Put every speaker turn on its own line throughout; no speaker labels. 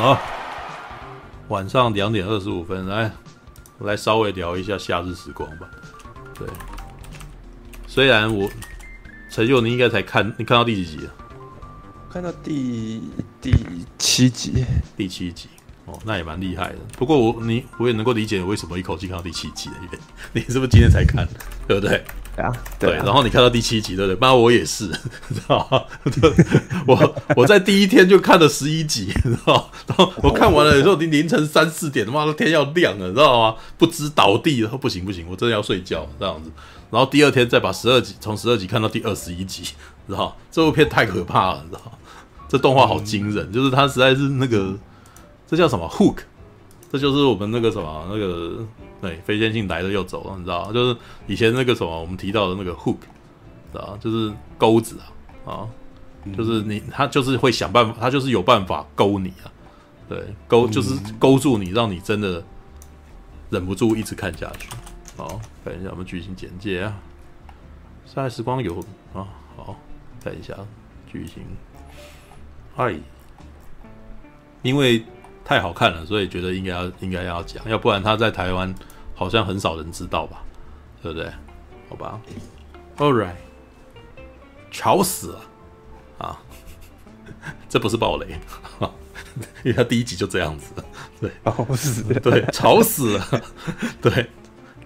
好，晚上两点二十五分，来，来稍微聊一下夏日时光吧。对，虽然我陈佑，你应该才看，你看到第几集了？
看到第第七集，
第七集。哦，那也蛮厉害的。不过我你我也能够理解为什么一口气看到第七集的原因。你是不是今天才看？对不对？
对啊，
对。然后你看到第七集，对不对？不然我也是，知道吗？我我在第一天就看了十一集，知道？然后我看完了以后，已经凌晨三四点，他妈的天要亮了，知道吗？不知倒地，然后不行不行，我真的要睡觉这样子。然后第二天再把十二集从十二集看到第二十一集，知道？这部片太可怕了，知道？这动画好惊人，嗯、就是它实在是那个。这叫什么 hook？这就是我们那个什么那个对非线性来了又走了，你知道就是以前那个什么我们提到的那个 hook，知道就是钩子啊啊，就是你他就是会想办法，他就是有办法勾你啊，对，勾就是勾住你，让你真的忍不住一直看下去。好，看一下我们剧情简介啊，夏日时光有啊，好，看一下剧情，嗨，因为。太好看了，所以觉得应该要应该要讲，要不然他在台湾好像很少人知道吧，对不对？好吧，All right，吵死了啊！这不是暴雷，因为他第一集就这样子，对，
吵死，
对，吵死了，对。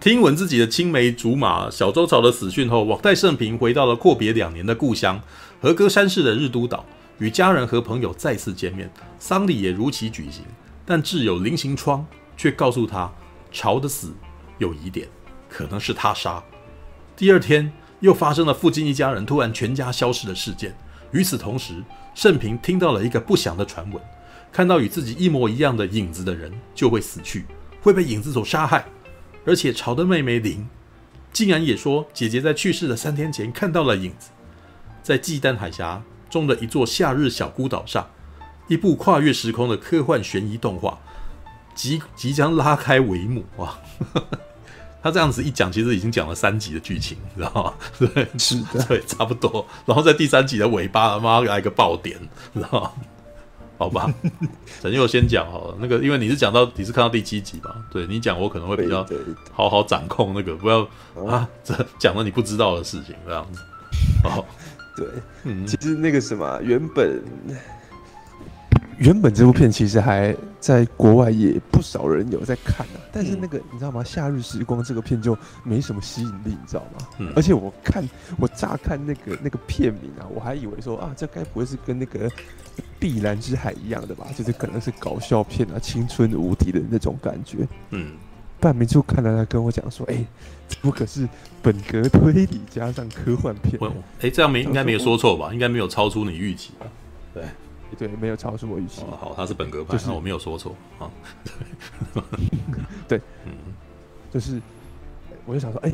听闻自己的青梅竹马小周朝的死讯后，网代胜平回到了阔别两年的故乡和歌山市的日都岛。与家人和朋友再次见面，丧礼也如期举行。但挚友林行窗却告诉他，朝的死有疑点，可能是他杀。第二天又发生了附近一家人突然全家消失的事件。与此同时，盛平听到了一个不祥的传闻：看到与自己一模一样的影子的人就会死去，会被影子所杀害。而且朝的妹妹林竟然也说，姐姐在去世的三天前看到了影子，在祭诞海峡中的一座夏日小孤岛上，一部跨越时空的科幻悬疑动画即即将拉开帷幕哇！他这样子一讲，其实已经讲了三集的剧情，你知道吗？对，
是的，
对，差不多。然后在第三集的尾巴，他妈来个爆点，你知道吗？好吧，陈佑先讲好了。那个，因为你是讲到你是看到第七集吧？对，你讲，我可能会比较好好掌控那个，不要啊，这讲了你不知道的事情这样子。好。
对，嗯，其实那个什么，原本原本这部片其实还在国外也不少人有在看啊，但是那个你知道吗？《夏日时光》这个片就没什么吸引力，你知道吗？嗯，而且我看我乍看那个那个片名啊，我还以为说啊，这该不会是跟那个《碧蓝之海》一样的吧？就是可能是搞笑片啊，青春无敌的那种感觉，嗯。半明就看到，他跟我讲说：“哎、欸，这部可是本格推理加上科幻片？哎、
欸，这样没应该没有说错吧？应该没有超出你预期吧？对，
对，没有超出我预期。
哦，好，他是本格派，就是我没有说错啊。
对，嗯，就是，我就想说，哎、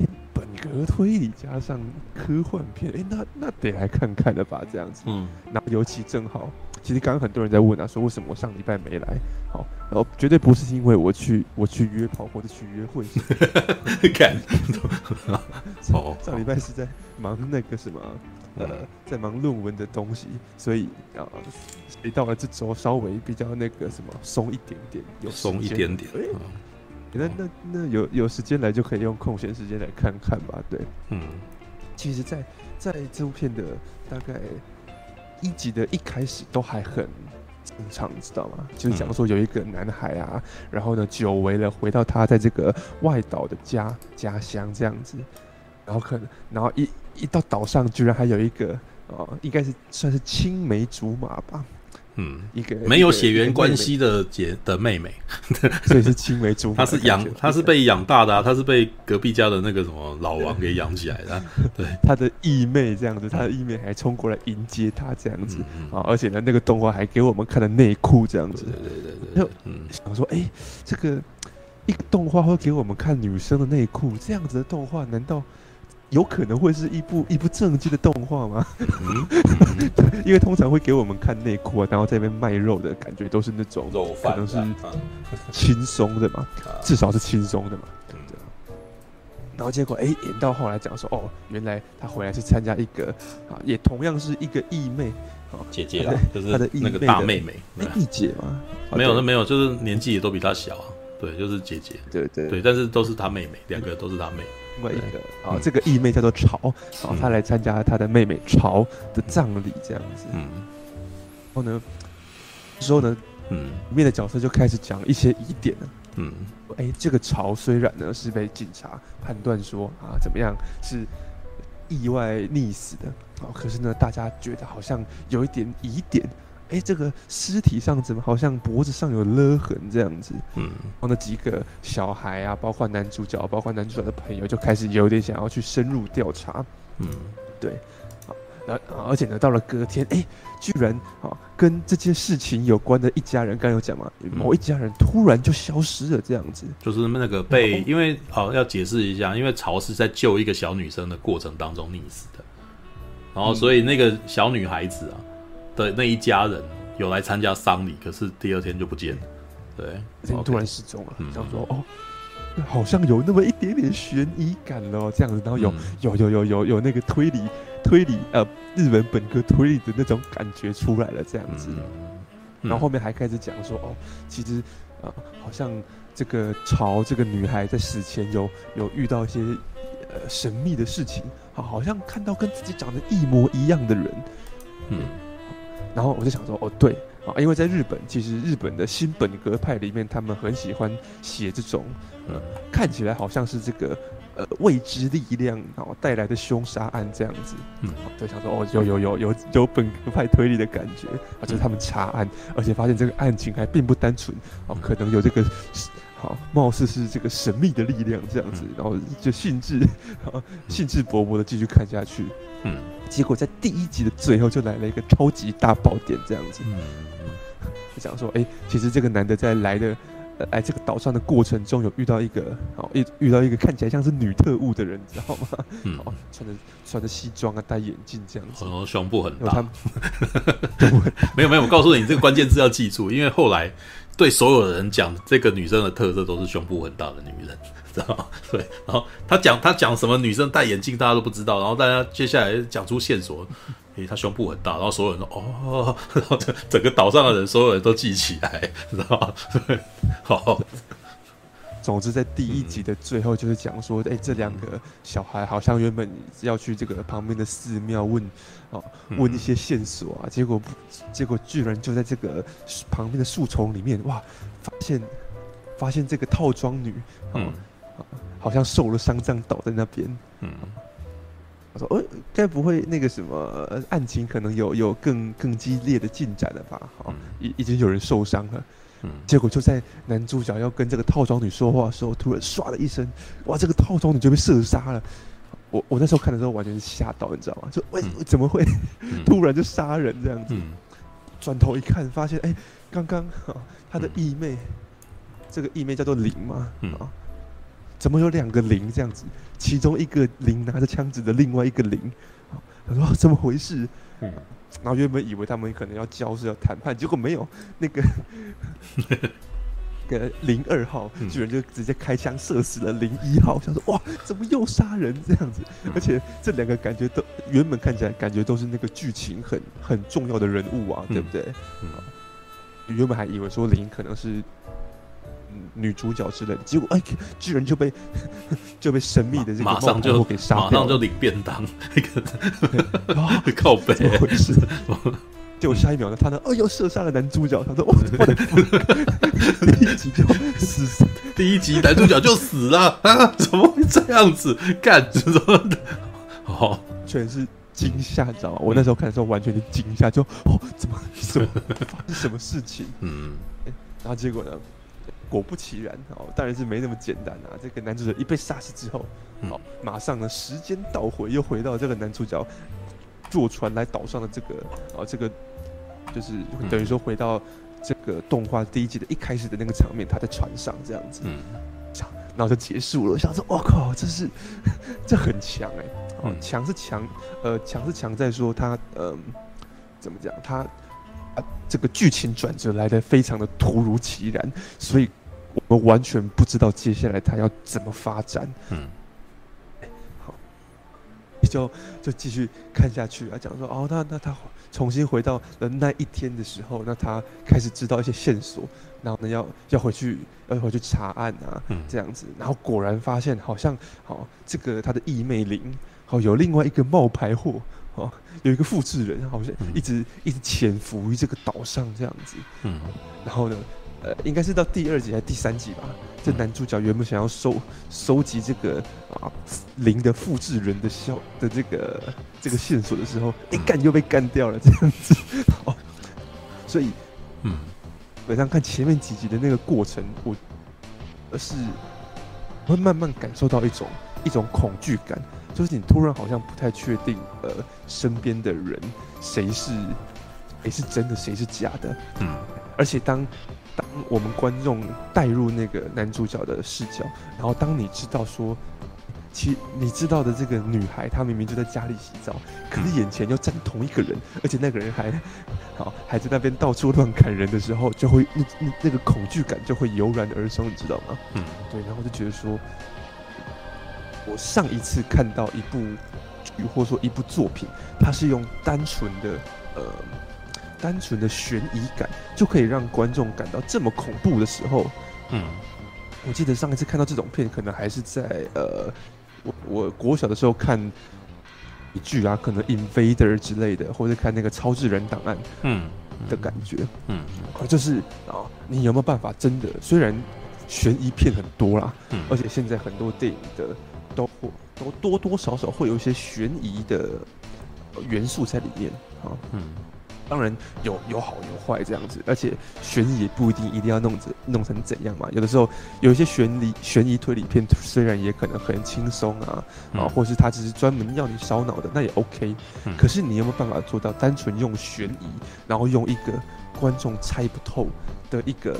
格推理加上科幻片，哎、欸，那那得来看看了吧？这样子，嗯，那尤其正好。”其实刚刚很多人在问啊，说为什么我上礼拜没来？好，然后绝对不是因为我去我去约炮或者去约会。
看，
上 上礼拜是在忙那个什么，呃，在忙论文的东西，所以啊，一到了这周稍微比较那个什么松一点点，有
松一点点。
欸、那那那有有时间来就可以用空闲时间来看看吧。对，嗯，其实在，在在这部片的大概。一集的一开始都还很正常，你知道吗？就是讲说有一个男孩啊，嗯、然后呢，久违了回到他在这个外岛的家家乡这样子，然后可能，然后一一到岛上，居然还有一个哦，应该是算是青梅竹马吧。
嗯，一个没有血缘关系的姐的妹妹，
所以是青梅竹马。
她是养，她是被养大的啊，她是被隔壁家的那个什么老王给养起来的。对，
她的义妹这样子，她的义妹还冲过来迎接她这样子啊，而且呢，那个动画还给我们看了内裤这样子。对对对对，嗯，想说，哎，这个一个动画会给我们看女生的内裤，这样子的动画难道？有可能会是一部一部正经的动画吗？因为通常会给我们看内裤啊，然后在那边卖肉的感觉都是那种肉可能是轻松的嘛，至少是轻松的嘛。对，然后结果哎，演到后来讲说哦，原来他回来是参加一个啊，也同样是一个义妹，
姐姐啦，就是他的义妹的大妹妹，
义姐嘛，
没有，那没有，就是年纪也都比他小啊。对，就是姐姐。
对对
对，但是都是他妹妹，两个都是他妹。
另外一个啊，这个义妹叫做潮，然后，她来参加她的妹妹潮的葬礼，这样子。嗯。然后呢，之后呢，嗯，里面的角色就开始讲一些疑点了。嗯。哎，这个潮虽然呢是被警察判断说啊怎么样是意外溺死的，啊，可是呢大家觉得好像有一点疑点。哎，这个尸体上怎么好像脖子上有勒痕这样子？嗯，然后那几个小孩啊，包括男主角，包括男主角的朋友，就开始有点想要去深入调查。嗯，对，啊，那而且呢，到了隔天，哎，居然啊，跟这件事情有关的一家人，刚刚有讲嘛，某一家人突然就消失了，这样子，
就是那个被，因为好要解释一下，因为曹是在救一个小女生的过程当中溺死的，然后所以那个小女孩子啊。的那一家人有来参加丧礼，可是第二天就不见了。对，
突然失踪了。想说哦，好像有那么一点点悬疑感哦，这样子。然后有有有有有有那个推理推理呃日本本科推理的那种感觉出来了，这样子。然后后面还开始讲说哦，其实啊，好像这个朝这个女孩在死前有有遇到一些呃神秘的事情，好，好像看到跟自己长得一模一样的人。嗯。然后我就想说，哦，对啊，因为在日本，其实日本的新本格派里面，他们很喜欢写这种，呃，看起来好像是这个呃未知力量然后带来的凶杀案这样子。嗯，就想说，哦，有有有有有本格派推理的感觉啊，就是他们查案，而且发现这个案情还并不单纯，哦，可能有这个。好，貌似是这个神秘的力量这样子，然后就兴致，兴致勃勃的继续看下去。嗯，结果在第一集的最后就来了一个超级大爆点这样子。嗯，就讲说，哎、欸，其实这个男的在来的来这个岛上的过程中，有遇到一个，好，遇遇到一个看起来像是女特务的人，你知道吗？嗯，穿着穿着西装啊，戴眼镜这样子，然后
胸部很大。没有没有，我告诉你，这个关键字要记住，因为后来。对所有人讲，这个女生的特色都是胸部很大的女人，知道吗？对，然后他讲他讲什么女生戴眼镜，大家都不知道。然后大家接下来讲出线索，诶，她胸部很大，然后所有人都哦，然后整整个岛上的人，所有人都记起来，知道吗？对，好。
总之，在第一集的最后，就是讲说，哎、欸，这两个小孩好像原本要去这个旁边的寺庙问，哦，问一些线索啊，结果不，结果居然就在这个旁边的树丛里面，哇，发现发现这个套装女，嗯，好像受了伤，这样倒在那边，嗯，我说，呃，该不会那个什么案情可能有有更更激烈的进展了吧？好，已已经有人受伤了。嗯，结果就在男主角要跟这个套装女说话的时候，突然唰的一声，哇，这个套装女就被射杀了。我我那时候看的时候完全是吓到，你知道吗？就为怎么会突然就杀人这样子？转头一看，发现哎，刚刚他的义妹，这个义妹叫做林嘛，啊，怎么有两个玲这样子？其中一个玲拿着枪指的另外一个玲，他说怎么回事？嗯。然后原本以为他们可能要交涉、要谈判，结果没有，那个 个零二号居然就直接开枪射死了零一号，想说哇，怎么又杀人这样子？而且这两个感觉都原本看起来感觉都是那个剧情很很重要的人物啊，对不对？嗯原本还以为说零可能是。女主角之类的，结果哎，居然就被 就被神秘的这个
马上就
给杀掉，
马上就领便当，那个 靠北，
怎么回事？结果下一秒呢，他呢，哎呦，射杀了男主角，他说，我的第一集就死，
第一集男主角就死了啊？怎么会这样子？干什么的？
哦，全是惊吓，你知道吗？我那时候看的时候完全是惊吓，就哦，怎么怎么发生什么事情？嗯，然后结果呢？果不其然，哦，当然是没那么简单啊！这个男主角一被杀死之后，好，马上呢，时间倒回，又回到这个男主角坐船来岛上的这个，啊，这个就是等于说回到这个动画第一季的一开始的那个场面，他在船上这样子，嗯，然后就结束了。我想说，我靠，这是这很强哎，哦，强是强，呃，强是强在说他，呃，怎么讲？他啊，这个剧情转折来的非常的突如其然，所以。我们完全不知道接下来他要怎么发展。嗯，好，就就继续看下去啊，讲说哦，那那他重新回到了那一天的时候，那他开始知道一些线索，然后呢要要回去要回去查案啊，嗯、这样子，然后果然发现好像好，这个他的义妹灵好有另外一个冒牌货哦，有一个复制人好像一直、嗯、一直潜伏于这个岛上这样子，嗯，然后呢，呃，应该是到第二集还是第三集吧。这男主角原本想要收收集这个啊零的复制人的消的这个这个线索的时候，一干就被干掉了，这样子。哦，所以，嗯，本上看前面几集的那个过程，我而是会慢慢感受到一种一种恐惧感，就是你突然好像不太确定，呃，身边的人谁是谁是真的，谁是假的，嗯，而且当。当我们观众带入那个男主角的视角，然后当你知道说，其你知道的这个女孩，她明明就在家里洗澡，可是眼前又站同一个人，而且那个人还好还在那边到处乱砍人的时候，就会那那那个恐惧感就会油然而生，你知道吗？嗯，对，然后就觉得说，我上一次看到一部剧或者说一部作品，它是用单纯的呃。单纯的悬疑感就可以让观众感到这么恐怖的时候，嗯，我记得上一次看到这种片，可能还是在呃，我我国小的时候看一剧啊，可能 Invader 之类的，或者看那个超智人档案，嗯，的感觉，嗯，就是啊，你有没有办法真的？虽然悬疑片很多啦，嗯，而且现在很多电影的都都多多少少会有一些悬疑的元素在里面啊，嗯。当然有有好有坏这样子，而且悬疑也不一定一定要弄成弄成怎样嘛。有的时候有一些悬疑悬疑推理片，虽然也可能很轻松啊，嗯、啊，或是他只是专门要你烧脑的，那也 OK。嗯、可是你有没有办法做到单纯用悬疑，然后用一个观众猜不透的一个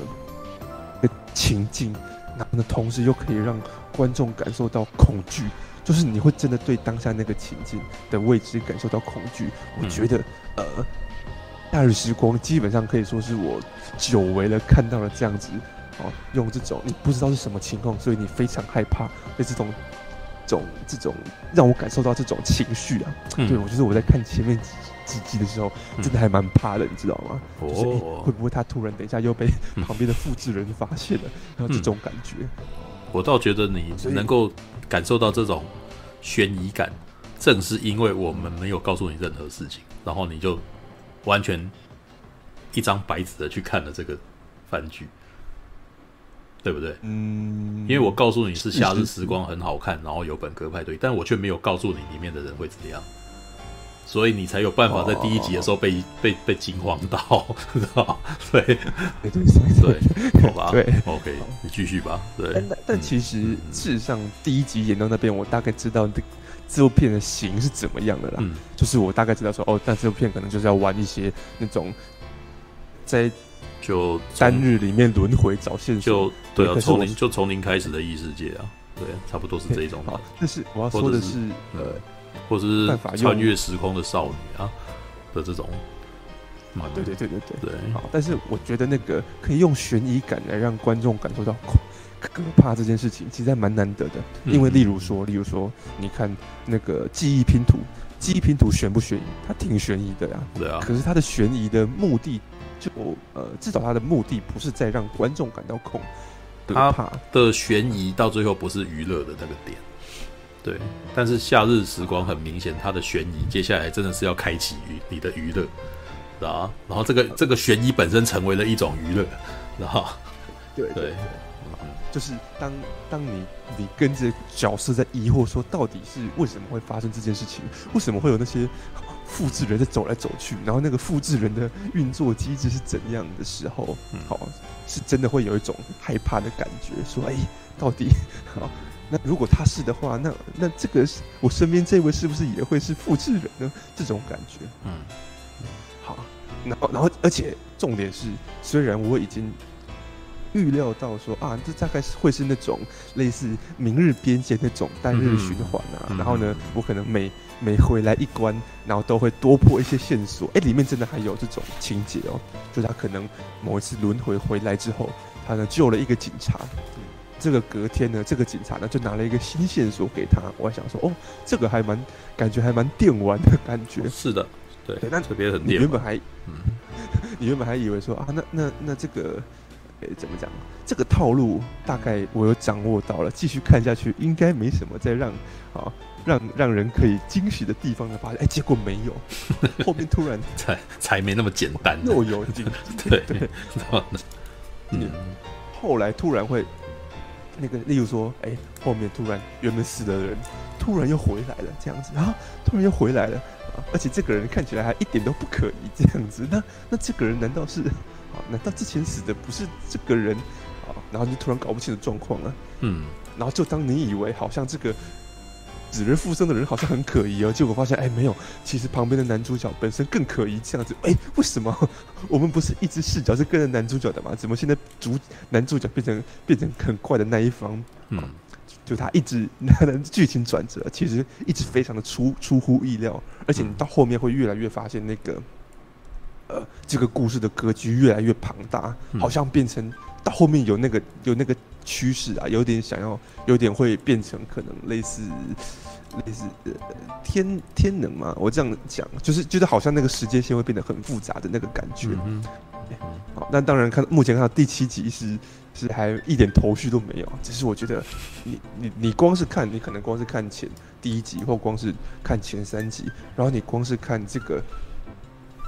一个情境，然后呢，同时又可以让观众感受到恐惧，就是你会真的对当下那个情境的未知感受到恐惧。我觉得，嗯、呃。夏日时光基本上可以说是我久违了看到了这样子，哦，用这种你不知道是什么情况，所以你非常害怕的这种，这种这种让我感受到这种情绪啊。嗯、对，我就是我在看前面几几集的时候，真的还蛮怕的，你知道吗？哦、就是欸，会不会他突然等一下又被旁边的复制人发现了？然后这种感觉，
我倒觉得你能够感受到这种悬疑感，正是因为我们没有告诉你任何事情，然后你就。完全一张白纸的去看了这个番剧，对不对？嗯，因为我告诉你是《夏日时光》很好看，然后有本格派对，但我却没有告诉你里面的人会怎样，所以你才有办法在第一集的时候被、哦、被被惊慌到，知 道对对对对，好吧？对，OK，你继续吧。对，
但但其实事实上，第一集演到那边，我大概知道这。这部片的型是怎么样的啦？嗯，就是我大概知道说，哦，但这部片可能就是要玩一些那种在就单日里面轮回找线索，
就对啊，从零就从零开始的异世界啊，对，差不多是这种。
好，但是我要说的是，呃，
或者是穿越时空的少女啊的这种
啊，对对对对对对。好，但是我觉得那个可以用悬疑感来让观众感受到恐。可怕这件事情其实还蛮难得的，因为例如说，例如说，你看那个记忆拼图，记忆拼图悬不悬疑？它挺悬疑的呀。
对啊。
可是它的悬疑的目的，就呃，至少它的目的不是在让观众感到恐可怕。
它的悬疑到最后不是娱乐的那个点。对。但是夏日时光很明显，它的悬疑接下来真的是要开启你的娱乐，啊。然后这个这个悬疑本身成为了一种娱乐，然后
对对。就是当当你你跟着角色在疑惑说，到底是为什么会发生这件事情？为什么会有那些复制人在走来走去？然后那个复制人的运作机制是怎样的时候？好，是真的会有一种害怕的感觉，说，哎，到底好？那如果他是的话，那那这个我身边这位是不是也会是复制人呢？这种感觉，嗯，好，然后然后而且重点是，虽然我已经。预料到说啊，这大概是会是那种类似《明日边界》那种单日循环啊，嗯、然后呢，我可能每每回来一关，然后都会多破一些线索。哎，里面真的还有这种情节哦，就是他可能某一次轮回回来之后，他呢救了一个警察，这个隔天呢，这个警察呢就拿了一个新线索给他。我还想说，哦，这个还蛮感觉还蛮电玩的感觉。
是的，对，对那
特
别很电。
你原本还，嗯，你原本还以为说啊，那那那这个，哎，怎么讲？这个套路大概我有掌握到了，继续看下去应该没什么再让啊让让人可以惊喜的地方的发现。哎，结果没有，后面突然
才才没那么简单，
又有惊喜。对 对，嗯，后来突然会。那个，例如说，哎、欸，后面突然原本死的人，突然又回来了，这样子啊，突然又回来了，啊，而且这个人看起来还一点都不可疑，这样子，那那这个人难道是啊？难道之前死的不是这个人啊？然后就突然搞不清楚状况了，嗯，然后就当你以为好像这个。死人复生的人好像很可疑哦，结果发现哎，没有，其实旁边的男主角本身更可疑。这样子哎，为什么我们不是一直视角是跟着男主角的吗？怎么现在主男主角变成变成很怪的那一方？嗯，就他一直他的剧情转折，其实一直非常的出出乎意料，而且你到后面会越来越发现那个呃，这个故事的格局越来越庞大，好像变成到后面有那个有那个趋势啊，有点想要，有点会变成可能类似。类似呃天天能嘛，我这样讲就是觉得好像那个时间线会变得很复杂的那个感觉。嗯，好，那当然看目前看到第七集是是还一点头绪都没有，只是我觉得你你你光是看你可能光是看前第一集或光是看前三集，然后你光是看这个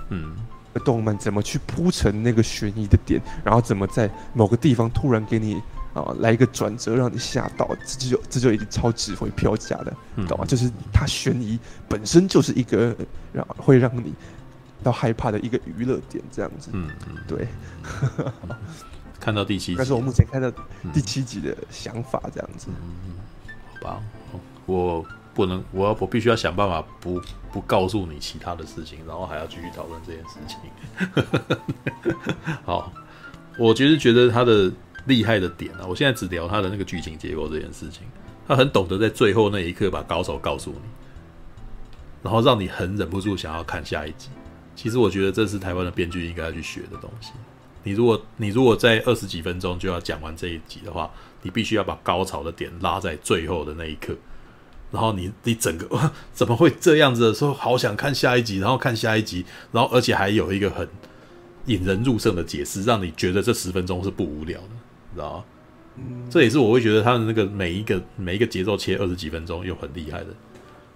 嗯动漫怎么去铺成那个悬疑的点，然后怎么在某个地方突然给你。啊，来一个转折让你吓到，这就这就已经超值回票价了，懂吗？就是它悬疑本身就是一个让会让你到害怕的一个娱乐点，这样子。嗯嗯，对。
看到第七集，
但是我目前看到第七集的想法这样子。
嗯，好吧，我不能，我要我必须要想办法不不告诉你其他的事情，然后还要继续讨论这件事情。好，我其实觉得他的。厉害的点啊！我现在只聊他的那个剧情结构这件事情，他很懂得在最后那一刻把高手告诉你，然后让你很忍不住想要看下一集。其实我觉得这是台湾的编剧应该要去学的东西。你如果你如果在二十几分钟就要讲完这一集的话，你必须要把高潮的点拉在最后的那一刻，然后你你整个哇，怎么会这样子的时候，好想看下一集，然后看下一集，然后而且还有一个很引人入胜的解释，让你觉得这十分钟是不无聊的。知道吗？这也是我会觉得他的那个每一个每一个节奏切二十几分钟又很厉害的，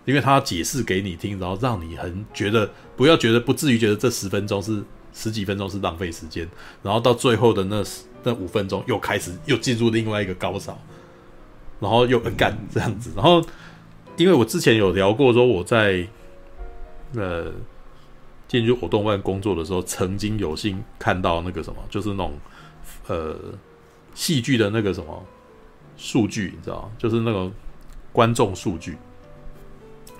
因为他解释给你听，然后让你很觉得不要觉得不至于觉得这十分钟是十几分钟是浪费时间，然后到最后的那那五分钟又开始又进入另外一个高潮，然后又干这样子，然后因为我之前有聊过说我在呃进入活动漫工作的时候，曾经有幸看到那个什么，就是那种呃。戏剧的那个什么数据，你知道吗？就是那个观众数据。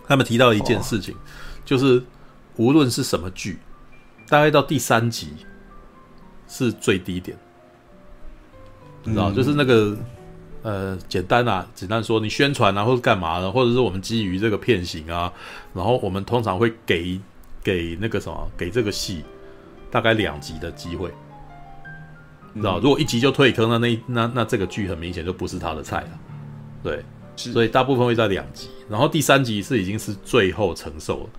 他们提到一件事情，哦、就是无论是什么剧，大概到第三集是最低点，你知道？嗯、就是那个呃，简单啊，简单说，你宣传啊，或者干嘛的，或者是我们基于这个片型啊，然后我们通常会给给那个什么，给这个戏大概两集的机会。你知道，如果一集就退坑，那那那那这个剧很明显就不是他的菜了。对，是所以大部分会在两集，然后第三集是已经是最后承受了。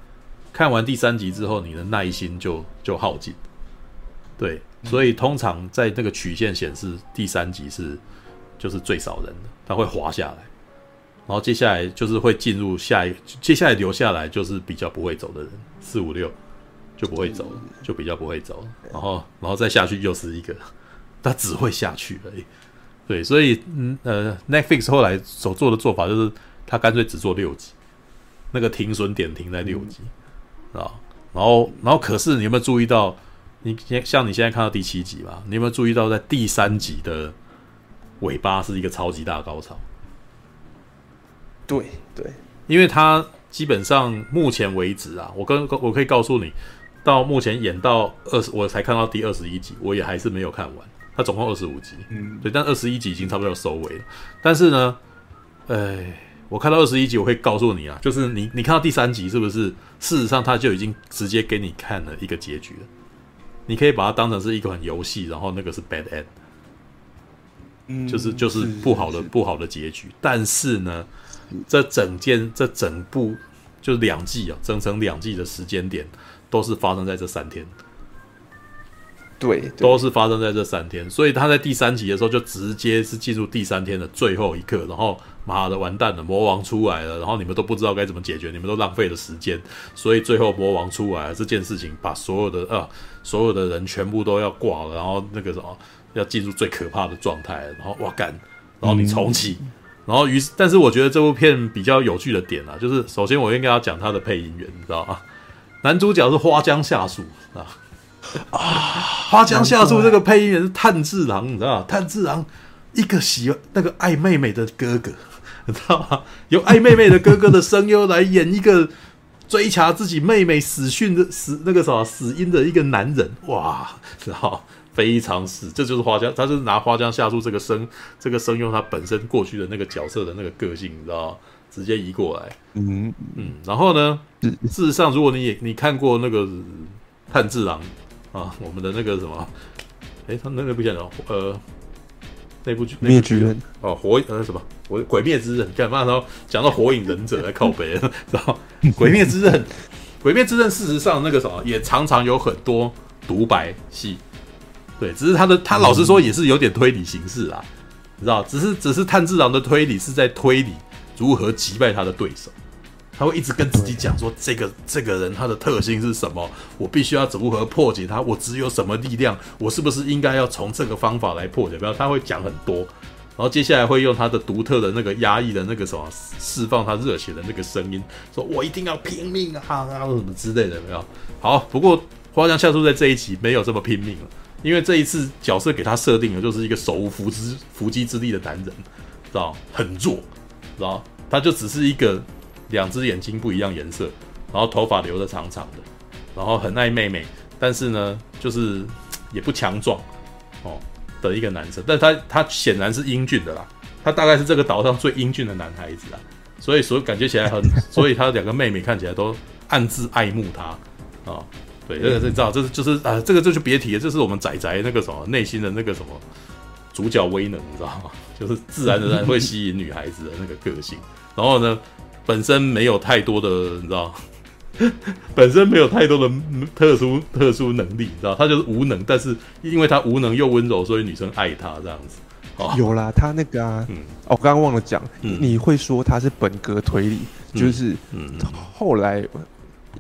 看完第三集之后，你的耐心就就耗尽。对，所以通常在那个曲线显示，第三集是就是最少人的，他会滑下来，然后接下来就是会进入下一，接下来留下来就是比较不会走的人，四五六就不会走，就比较不会走，然后然后再下去又是一个。他只会下去而已，对，所以嗯呃，Netflix 后来所做的做法就是，他干脆只做六集，那个停损点停在六集，啊、嗯，然后然后可是你有没有注意到，你像你现在看到第七集吧，你有没有注意到在第三集的尾巴是一个超级大高潮？
对对，
因为他基本上目前为止啊，我跟我可以告诉你，到目前演到二十，我才看到第二十一集，我也还是没有看完。它总共二十五集，嗯，对，但二十一集已经差不多要收尾了。但是呢，哎，我看到二十一集，我会告诉你啊，就是你你看到第三集是不是？事实上，他就已经直接给你看了一个结局了。你可以把它当成是一款游戏，然后那个是 bad end。
嗯，
就是就是不好的不好的结局。但是呢，这整件这整部就是两季啊，整整两季的时间点都是发生在这三天。
对，对，
都是发生在这三天，所以他在第三集的时候就直接是进入第三天的最后一刻，然后妈的完蛋了，魔王出来了，然后你们都不知道该怎么解决，你们都浪费了时间，所以最后魔王出来了，这件事情把所有的啊所有的人全部都要挂了，然后那个什么要进入最可怕的状态，然后哇干，然后你重启，然后于是，但是我觉得这部片比较有趣的点啊，就是首先我应该要讲他的配音员，你知道吗？男主角是花江夏树啊。啊！花江夏树这个配音员是炭治郎，你知道吗？炭治郎一个喜欢那个爱妹妹的哥哥，你知道吗？由爱妹妹的哥哥的声优来演一个追查自己妹妹死讯的死那个什么死因的一个男人，哇！知道非常死，这就是花江，他是拿花江夏树这个声这个声用他本身过去的那个角色的那个个性，你知道吗？直接移过来，嗯嗯。然后呢，事实上，如果你也你看过那个炭治郎。啊，我们的那个什么，哎、欸，他那个不讲了，呃，那部剧《
灭之刃》
哦，火呃什么，我《鬼灭之刃》干嘛？然后讲到《火影忍者》来靠北，然后《鬼灭之刃》，《鬼灭之刃》事实上那个什么也常常有很多独白戏，对，只是他的他老实说也是有点推理形式啦，你知道，只是只是炭治郎的推理是在推理如何击败他的对手。他会一直跟自己讲说：“这个这个人他的特性是什么？我必须要如何破解他？我只有什么力量？我是不是应该要从这个方法来破解？”不要，他会讲很多，然后接下来会用他的独特的那个压抑的那个什么释放他热血的那个声音，说我一定要拼命啊啊什么之类的，没有。好，不过花江夏树在这一集没有这么拼命了，因为这一次角色给他设定的就是一个手无缚之缚鸡之力的男人，知道很弱，知道他就只是一个。两只眼睛不一样颜色，然后头发留得长长的，然后很爱妹妹，但是呢，就是也不强壮哦的一个男生，但他他显然是英俊的啦，他大概是这个岛上最英俊的男孩子啦，所以所以感觉起来很，所以他两个妹妹看起来都暗自爱慕他啊、对，这个你知道，这是就是啊，这个这就别提了，这是我们仔仔那个什么内心的那个什么主角威能，你知道吗？就是自然而然会吸引女孩子的那个个性，然后呢，本身没有太多的，你知道，本身没有太多的特殊特殊能力，你知道，他就是无能，但是因为他无能又温柔，所以女生爱他这样子。哦、
有啦，他那个啊，嗯、哦，我刚刚忘了讲，嗯、你会说他是本格推理，嗯、就是嗯后来。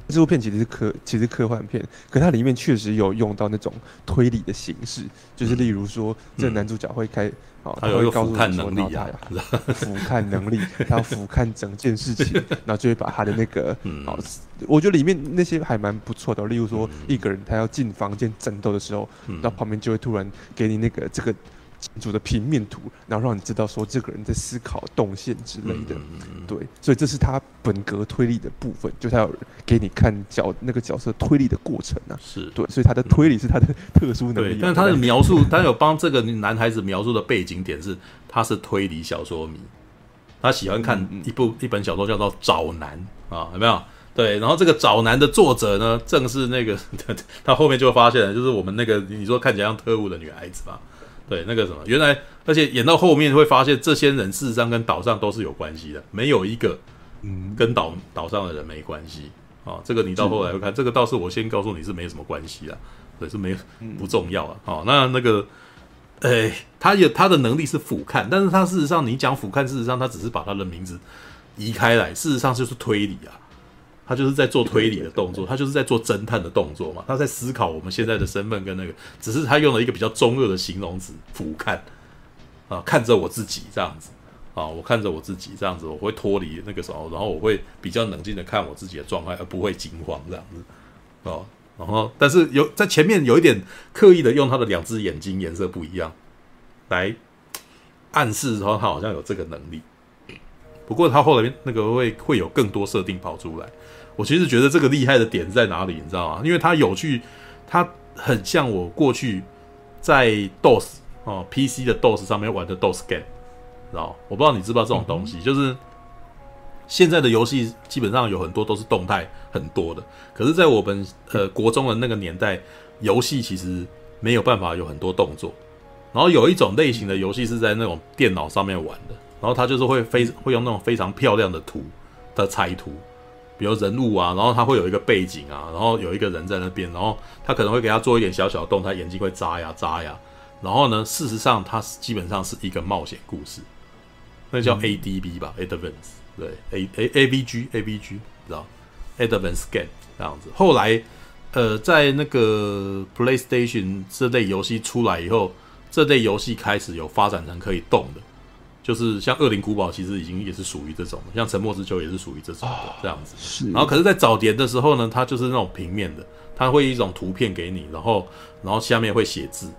这部片其实是科，其实科幻片，可它里面确实有用到那种推理的形式，就是例如说，这男主角会开，哦，他会告诉你说，然后他俯瞰能力，他要俯瞰整件事情，然后就会把他的那个，哦，我觉得里面那些还蛮不错的，例如说，一个人他要进房间战斗的时候，然后旁边就会突然给你那个这个。组的平面图，然后让你知道说这个人在思考动线之类的，嗯、对，所以这是他本格推理的部分，就他要给你看角那个角色推理的过程啊，
是
对，所以他的推理是他的特殊能力。
对，但是他的描述，他有帮这个男孩子描述的背景点是，他是推理小说迷，他喜欢看一部、嗯、一本小说叫做《找男》啊，有没有？对，然后这个《找男》的作者呢，正是那个 他后面就会发现了，就是我们那个你说看起来像特务的女孩子吧。对，那个什么，原来而且演到后面会发现，这些人事实上跟岛上都是有关系的，没有一个嗯跟岛岛上的人没关系啊、哦。这个你到后来会看，这个倒是我先告诉你是没什么关系的，对，是没不重要啊。好、哦，那那个，哎，他也他的能力是俯瞰，但是他事实上你讲俯瞰，事实上他只是把他的名字移开来，事实上就是推理啊。他就是在做推理的动作，他就是在做侦探的动作嘛。他在思考我们现在的身份跟那个，只是他用了一个比较中二的形容词“俯瞰”啊，看着我自己这样子啊，我看着我自己这样子，我会脱离那个时候，然后我会比较冷静的看我自己的状态，而不会惊慌这样子哦。然后，但是有在前面有一点刻意的用他的两只眼睛颜色不一样来暗示说他好像有这个能力。不过他后来那个会会有更多设定跑出来。我其实觉得这个厉害的点在哪里，你知道吗？因为它有趣，它很像我过去在 DOS 哦 PC 的 DOS 上面玩的 DOS game，知道？我不知道你知不知道这种东西，就是现在的游戏基本上有很多都是动态很多的，可是，在我们呃国中的那个年代，游戏其实没有办法有很多动作然后有一种类型的游戏是在那种电脑上面玩的，然后它就是会非会用那种非常漂亮的图的彩图，比如人物啊，然后他会有一个背景啊，然后有一个人在那边，然后他可能会给他做一点小小的动他，眼睛会眨呀眨呀。然后呢，事实上它基本上是一个冒险故事，那叫 ADB 吧、嗯、Advance 对 A A A V G A V G 知道 Advance Game 这样子。后来呃，在那个 PlayStation 这类游戏出来以后，这类游戏开始有发展成可以动的，就是像《恶灵古堡》其实已经也是属于这种，像《沉默之丘》也是属于这种的这样子。
是。
然后可是，在早年的时候呢，它就是那种平面的，它会一种图片给你，然后然后下面会写字。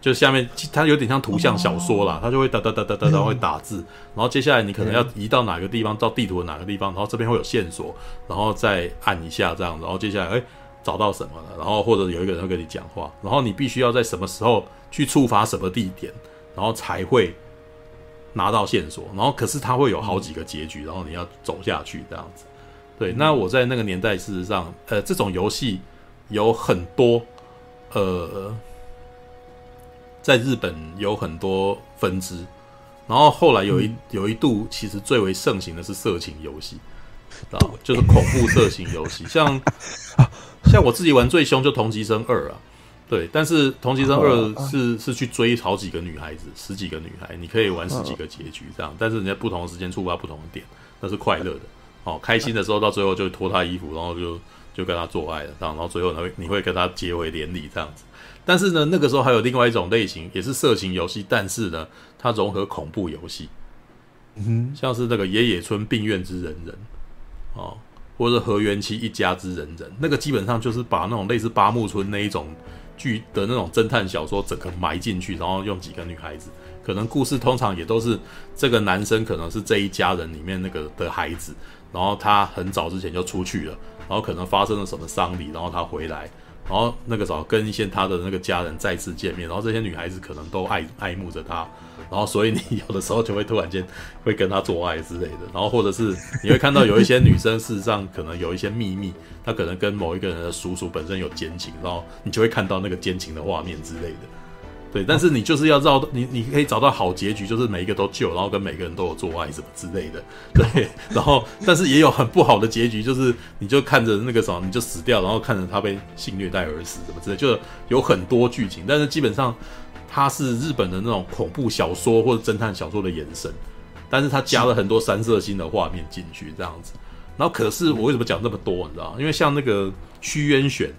就下面它有点像图像小说啦，它就会哒哒哒哒哒哒会打字，然后接下来你可能要移到哪个地方，到地图的哪个地方，然后这边会有线索，然后再按一下这样，然后接下来诶找到什么了，然后或者有一个人会跟你讲话，然后你必须要在什么时候去触发什么地点，然后才会拿到线索，然后可是它会有好几个结局，然后你要走下去这样子。对，那我在那个年代，事实上，呃，这种游戏有很多，呃。在日本有很多分支，然后后来有一有一度，其实最为盛行的是色情游戏，啊，就是恐怖色情游戏，像 像我自己玩最凶就同级生二啊，对，但是同级生二是是去追好几个女孩子，十几个女孩，你可以玩十几个结局这样，但是人家不同的时间触发不同的点，那是快乐的，哦，开心的时候到最后就脱她衣服，然后就就跟她做爱了，这样，然后最后你会你会跟她结为连理这样子。但是呢，那个时候还有另外一种类型，也是色情游戏，但是呢，它融合恐怖游戏，嗯，像是那个野野村病院之人人，哦，或者河原七一家之人人，那个基本上就是把那种类似八木村那一种剧的那种侦探小说整个埋进去，然后用几个女孩子，可能故事通常也都是这个男生可能是这一家人里面那个的孩子，然后他很早之前就出去了，然后可能发生了什么丧礼，然后他回来。然后那个时候跟一些他的那个家人再次见面，然后这些女孩子可能都爱爱慕着他，然后所以你有的时候就会突然间会跟他做爱之类的，然后或者是你会看到有一些女生事实上可能有一些秘密，她可能跟某一个人的叔叔本身有奸情，然后你就会看到那个奸情的画面之类的。对，但是你就是要绕你，你可以找到好结局，就是每一个都救，然后跟每个人都有做爱什么之类的。对，然后但是也有很不好的结局，就是你就看着那个什么，你就死掉，然后看着他被性虐待而死，什么之类，就有很多剧情。但是基本上它是日本的那种恐怖小说或者侦探小说的延伸，但是它加了很多三色星的画面进去，这样子。然后可是我为什么讲这么多，你知道吗？因为像那个须渊玄，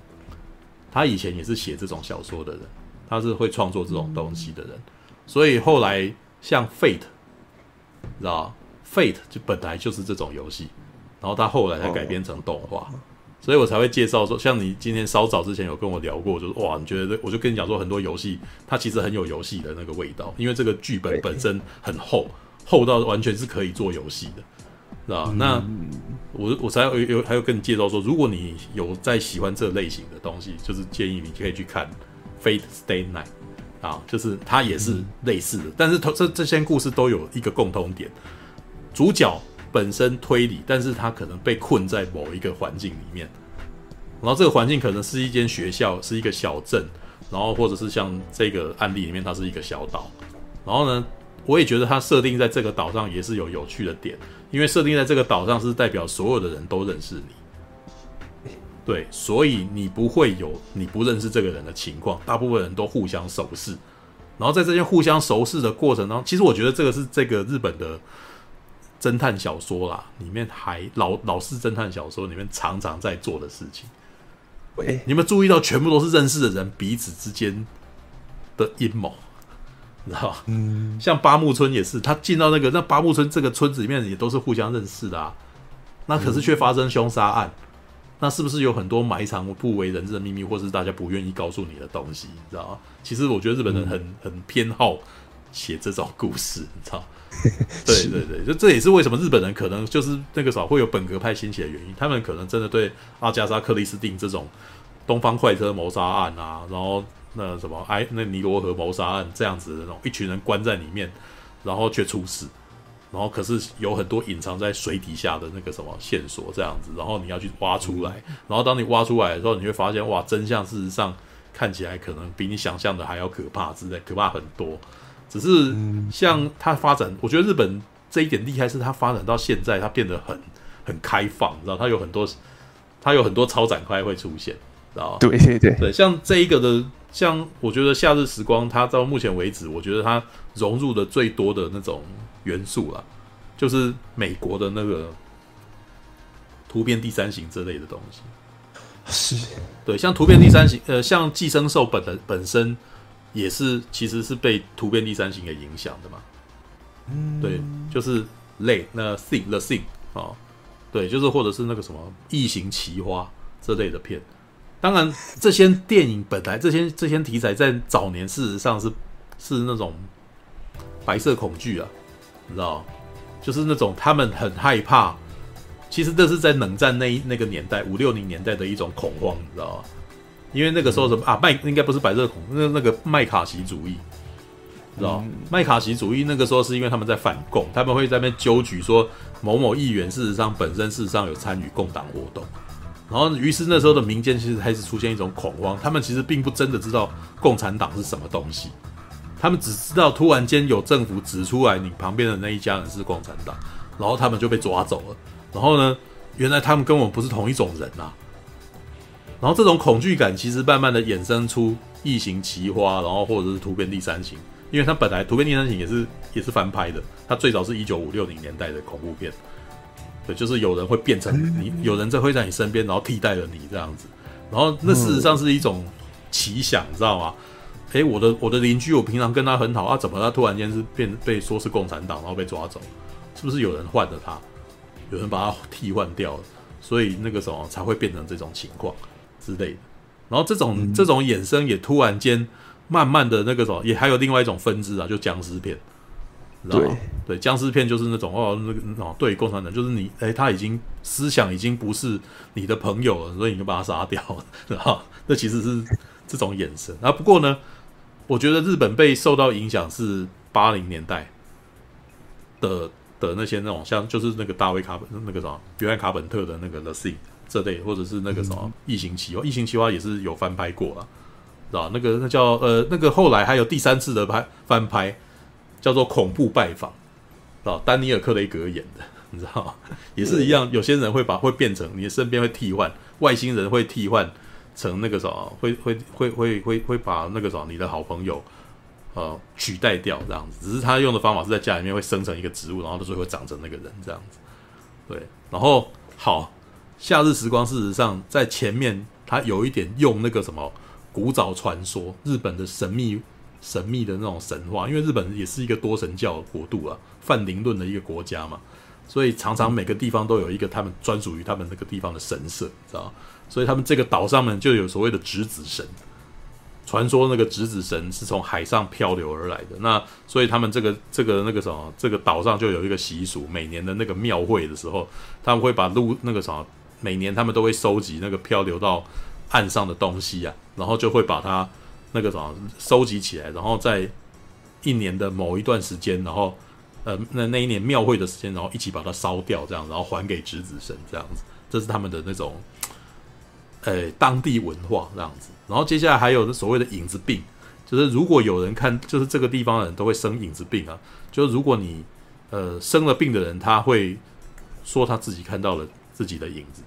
他以前也是写这种小说的人。他是会创作这种东西的人，所以后来像 Fate，知道 Fate 就本来就是这种游戏，然后他后来才改编成动画，所以我才会介绍说，像你今天稍早之前有跟我聊过，就是哇，你觉得我就跟你讲说，很多游戏它其实很有游戏的那个味道，因为这个剧本本身很厚，厚到完全是可以做游戏的，知道？那我我才有有还有跟你介绍说，如果你有在喜欢这类型的东西，就是建议你可以去看。Fate Stay Night 啊，就是它也是类似的，嗯、但是这这些故事都有一个共通点，主角本身推理，但是他可能被困在某一个环境里面，然后这个环境可能是一间学校，是一个小镇，然后或者是像这个案例里面，它是一个小岛，然后呢，我也觉得它设定在这个岛上也是有有趣的点，因为设定在这个岛上是代表所有的人都认识你。对，所以你不会有你不认识这个人的情况，大部分人都互相熟识，然后在这些互相熟识的过程当中，其实我觉得这个是这个日本的侦探小说啦，里面还老老式侦探小说里面常常在做的事情。喂，你们注意到全部都是认识的人彼此之间的阴谋，你知道吧？嗯，像八木村也是，他进到那个那八木村这个村子里面也都是互相认识的啊，那可是却发生凶杀案。那是不是有很多埋藏不为人知的秘密，或是大家不愿意告诉你的东西？你知道吗？其实我觉得日本人很很偏好写这种故事，你知道？对对对，就这也是为什么日本人可能就是那个时候会有本格派兴起的原因。他们可能真的对阿加莎·克里斯汀这种东方快车谋杀案啊，然后那什么埃那尼罗河谋杀案这样子的那种一群人关在里面，然后却出事。然后可是有很多隐藏在水底下的那个什么线索这样子，然后你要去挖出来。然后当你挖出来的时候，你会发现哇，真相事实上看起来可能比你想象的还要可怕之类，可怕很多。只是像它发展，我觉得日本这一点厉害，是它发展到现在，它变得很很开放，你知道，它有很多，它有很多超展开会出现，知道
对对对，
对，像这一个的，像我觉得夏日时光，它到目前为止，我觉得它融入的最多的那种元素了，就是美国的那个突变第三型这类的东西。
是。
对，像突变第三型，呃，像寄生兽本的本身也是，其实是被突变第三型给影响的嘛。嗯，对，就是类那 thing the thing 啊，对，就是或者是那个什么异形奇花这类的片。当然，这些电影本来这些这些题材在早年事实上是是那种白色恐惧啊，你知道，就是那种他们很害怕。其实这是在冷战那那个年代，五六零年代的一种恐慌，你知道吗？因为那个时候什么啊麦应该不是白色恐，那那个麦卡锡主义，知道麦卡锡主义那个时候是因为他们在反共，他们会在那边纠举说某某议员事实上本身事实上有参与共党活动，然后于是那时候的民间其实开始出现一种恐慌，他们其实并不真的知道共产党是什么东西，他们只知道突然间有政府指出来你旁边的那一家人是共产党，然后他们就被抓走了。然后呢，原来他们跟我们不是同一种人呐、啊。然后这种恐惧感其实慢慢的衍生出异形奇花，然后或者是突变第三型，因为它本来突变第三型也是也是翻拍的，它最早是一九五六零年代的恐怖片，对，就是有人会变成你，有人在会在你身边，然后替代了你这样子。然后那事实上是一种奇想，你知道吗？诶，我的我的邻居，我平常跟他很好啊，怎么他突然间是变被说是共产党，然后被抓走？是不是有人换了他？有人把他替换掉了，所以那个时候才会变成这种情况之类的。然后这种、嗯、这种衍生也突然间慢慢的那个什么，也还有另外一种分支啊，就僵尸片，知道吗？对，僵尸片就是那种哦，那个哦，对，共产党就是你，哎，他已经思想已经不是你的朋友了，所以你就把他杀掉了，然后？那其实是这种衍生啊。不过呢，我觉得日本被受到影响是八零年代的。的那些那种像就是那个大卫卡本那个什么约翰卡本特的那个 The Thing 这类，或者是那个什么异形奇花，异形奇花也是有翻拍过了，知道那个那叫呃那个后来还有第三次的拍翻拍，叫做恐怖拜访，知道丹尼尔克雷格演的，你知道也是一样，有些人会把会变成你的身边会替换外星人会替换成那个什么会会会会会会把那个什么你的好朋友。呃，取代掉这样子，只是他用的方法是在家里面会生成一个植物，然后到最后会长成那个人这样子。对，然后好，夏日时光事实上在前面，他有一点用那个什么古早传说，日本的神秘神秘的那种神话，因为日本也是一个多神教国度啊，泛灵论的一个国家嘛，所以常常每个地方都有一个他们专属于他们那个地方的神社，知道？所以他们这个岛上面就有所谓的质子神。传说那个质子神是从海上漂流而来的，那所以他们这个这个那个什么，这个岛上就有一个习俗，每年的那个庙会的时候，他们会把路那个什么，每年他们都会收集那个漂流到岸上的东西啊，然后就会把它那个什么收集起来，然后在一年的某一段时间，然后呃那那一年庙会的时间，然后一起把它烧掉，这样，然后还给侄子神这样子，这是他们的那种。呃，当地文化这样子，然后接下来还有所谓的影子病，就是如果有人看，就是这个地方的人都会生影子病啊。就是如果你呃生了病的人，他会说他自己看到了自己的影子，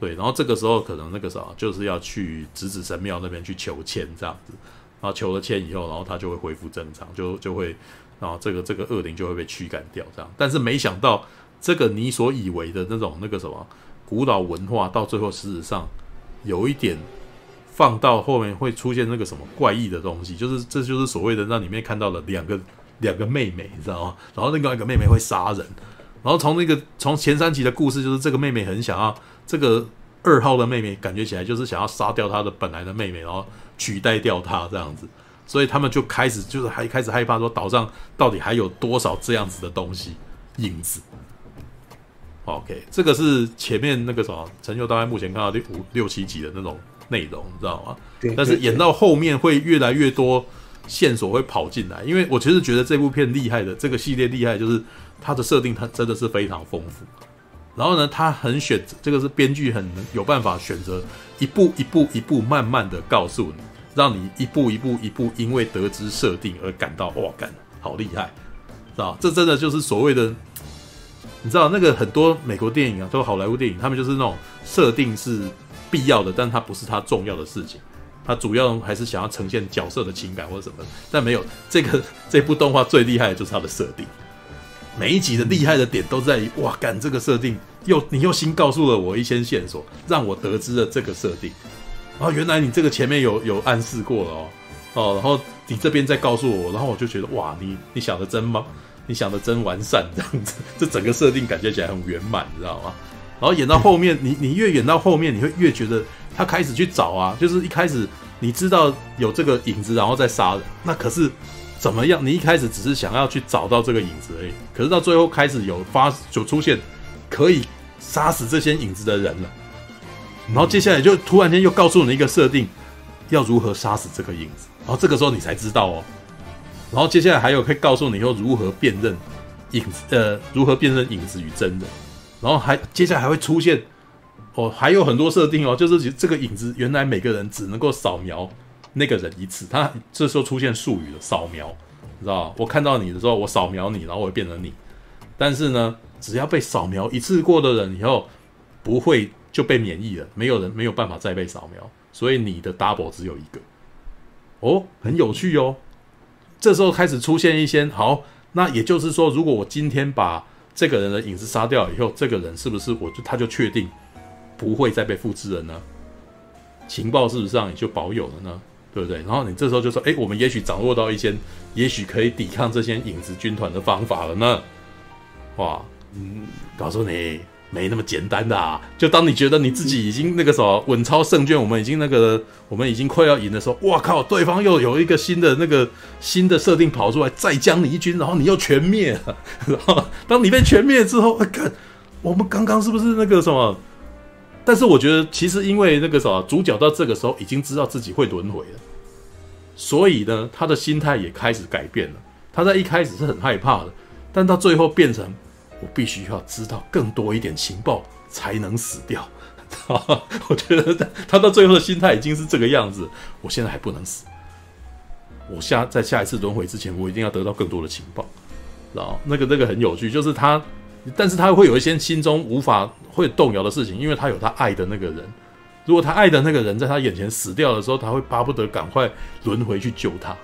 对。然后这个时候可能那个啥，就是要去直子神庙那边去求签这样子，然后求了签以后，然后他就会恢复正常，就就会，然后这个这个恶灵就会被驱赶掉这样。但是没想到，这个你所以为的那种那个什么古老文化，到最后事实上。有一点放到后面会出现那个什么怪异的东西，就是这就是所谓的让里面看到了两个两个妹妹，你知道吗？然后另外一个妹妹会杀人，然后从那个从前三集的故事，就是这个妹妹很想要这个二号的妹妹，感觉起来就是想要杀掉她的本来的妹妹，然后取代掉她这样子，所以他们就开始就是还开始害怕说岛上到底还有多少这样子的东西影子。OK，这个是前面那个什么陈秀大概目前看到第五六七集的那种内容，你知道吗？对。但是演到后面会越来越多线索会跑进来，因为我其实觉得这部片厉害的，这个系列厉害就是它的设定，它真的是非常丰富。然后呢，它很选择，这个是编剧很有办法选择一步一步一步慢慢的告诉你，让你一步一步一步，因为得知设定而感到哇，干好厉害，知道？这真的就是所谓的，你知道那个很多美国电影啊，都好莱坞电影，他们就是那种设定是必要的，但它不是它重要的事情，它主要还是想要呈现角色的情感或者什么。但没有这个 这部动画最厉害的就是它的设定，每一集的厉害的点都在于哇，干这个设定又你又新告诉了我一些线索，让我得知了这个设定。哦，原来你这个前面有有暗示过了哦，哦，然后你这边再告诉我，然后我就觉得哇，你你想的真吗？你想的真完善，这样子，这整个设定感觉起来很圆满，你知道吗？然后演到后面，你你越演到后面，你会越觉得他开始去找啊，就是一开始你知道有这个影子，然后再杀人，那可是怎么样？你一开始只是想要去找到这个影子而已，可是到最后开始有发就出现可以杀死这些影子的人了。然后接下来就突然间又告诉你一个设定，要如何杀死这个影子。然后这个时候你才知道哦。然后接下来还有可以告诉你又如何辨认影子，呃，如何辨认影子与真人。然后还接下来还会出现哦，还有很多设定哦，就是这个影子原来每个人只能够扫描那个人一次。他这时候出现术语了，扫描，你知道我看到你的时候，我扫描你，然后我会变成你。但是呢，只要被扫描一次过的人以后不会。就被免疫了，没有人没有办法再被扫描，所以你的 double 只有一个。哦，很有趣哦。这时候开始出现一些好，那也就是说，如果我今天把这个人的影子杀掉以后，这个人是不是我就他就确定不会再被复制了呢？情报事实上也就保有了呢，对不对？然后你这时候就说，哎，我们也许掌握到一些，也许可以抵抗这些影子军团的方法了呢。哇，嗯，告诉你。没那么简单的啊！就当你觉得你自己已经那个什么稳操胜券，我们已经那个我们已经快要赢的时候，哇靠！对方又有一个新的那个新的设定跑出来，再将你一军，然后你又全灭了。然后当你被全灭之后，看我们刚刚是不是那个什么？但是我觉得其实因为那个什么主角到这个时候已经知道自己会轮回了，所以呢，他的心态也开始改变了。他在一开始是很害怕的，但到最后变成。我必须要知道更多一点情报才能死掉。我觉得他到最后的心态已经是这个样子。我现在还不能死，我下在下一次轮回之前，我一定要得到更多的情报。然后那个那个很有趣，就是他，但是他会有一些心中无法会动摇的事情，因为他有他爱的那个人。如果他爱的那个人在他眼前死掉的时候，他会巴不得赶快轮回去救他。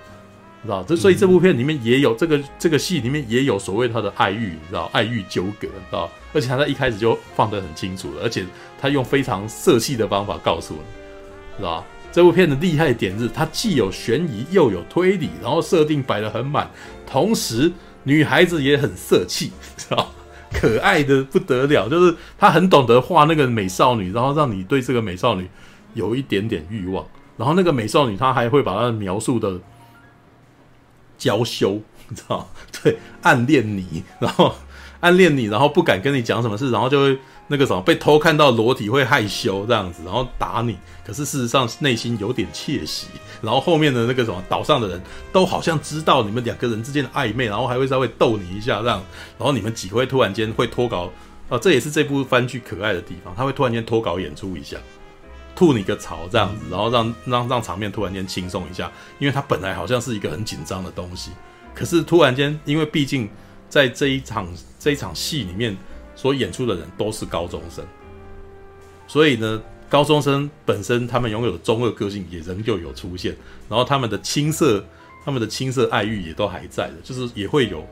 知道，这所以这部片里面也有这个这个戏里面也有所谓他的爱欲，你知道爱欲纠葛，知道，而且他在一开始就放得很清楚了，而且他用非常色系的方法告诉你，知道这部片的厉害点是，它既有悬疑又有推理，然后设定摆得很满，同时女孩子也很色气，知道，可爱的不得了，就是他很懂得画那个美少女，然后让你对这个美少女有一点点欲望，然后那个美少女她还会把她描述的。娇羞，你知道？对，暗恋你，然后暗恋你，然后不敢跟你讲什么事，然后就会那个什么被偷看到裸体会害羞这样子，然后打你。可是事实上内心有点窃喜。然后后面的那个什么岛上的人都好像知道你们两个人之间的暧昧，然后还会稍微逗你一下这样。然后你们几个会突然间会脱稿啊，这也是这部番剧可爱的地方，他会突然间脱稿演出一下。吐你个槽这样子，然后让让让场面突然间轻松一下，因为他本来好像是一个很紧张的东西，可是突然间，因为毕竟在这一场这一场戏里面所演出的人都是高中生，所以呢，高中生本身他们拥有的中二个性也仍旧有出现，然后他们的青涩他们的青涩爱欲也都还在的，就是也会有，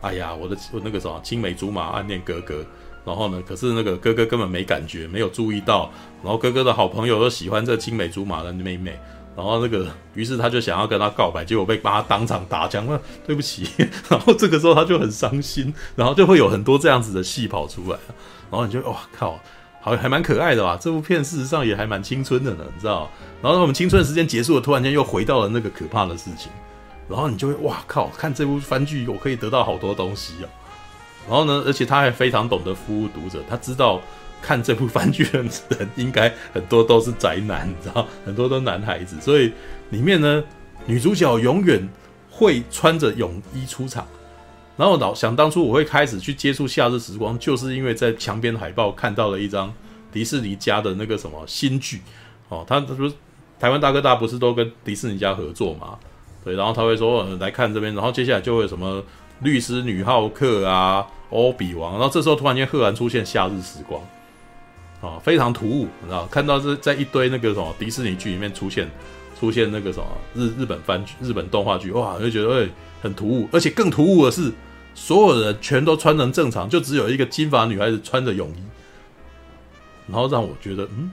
哎呀，我的我那个什么青梅竹马暗恋哥哥。然后呢，可是那个哥哥根本没感觉，没有注意到。然后哥哥的好朋友都喜欢这青梅竹马的妹妹。然后那个，于是他就想要跟她告白，结果被把他当场打枪了。对不起。然后这个时候他就很伤心，然后就会有很多这样子的戏跑出来。然后你就哇靠，好还蛮可爱的吧？这部片事实上也还蛮青春的呢，你知道？然后我们青春时间结束了，突然间又回到了那个可怕的事情。然后你就会哇靠，看这部番剧我可以得到好多东西哦。然后呢，而且他还非常懂得服务读者，他知道看这部番剧的人应该很多都是宅男，你知道，很多都男孩子，所以里面呢，女主角永远会穿着泳衣出场。然后老想当初我会开始去接触《夏日时光》，就是因为在墙边海报看到了一张迪士尼家的那个什么新剧哦，他他说台湾大哥大不是都跟迪士尼家合作嘛？对，然后他会说、呃、来看这边，然后接下来就会有什么律师女浩克啊、欧比王，然后这时候突然间赫然出现夏日时光，啊，非常突兀，你知道？看到这在一堆那个什么迪士尼剧里面出现出现那个什么日日本番剧、日本动画剧，哇，就觉得哎很突兀，而且更突兀的是，所有人全都穿成正常，就只有一个金发女孩子穿着泳衣，然后让我觉得嗯。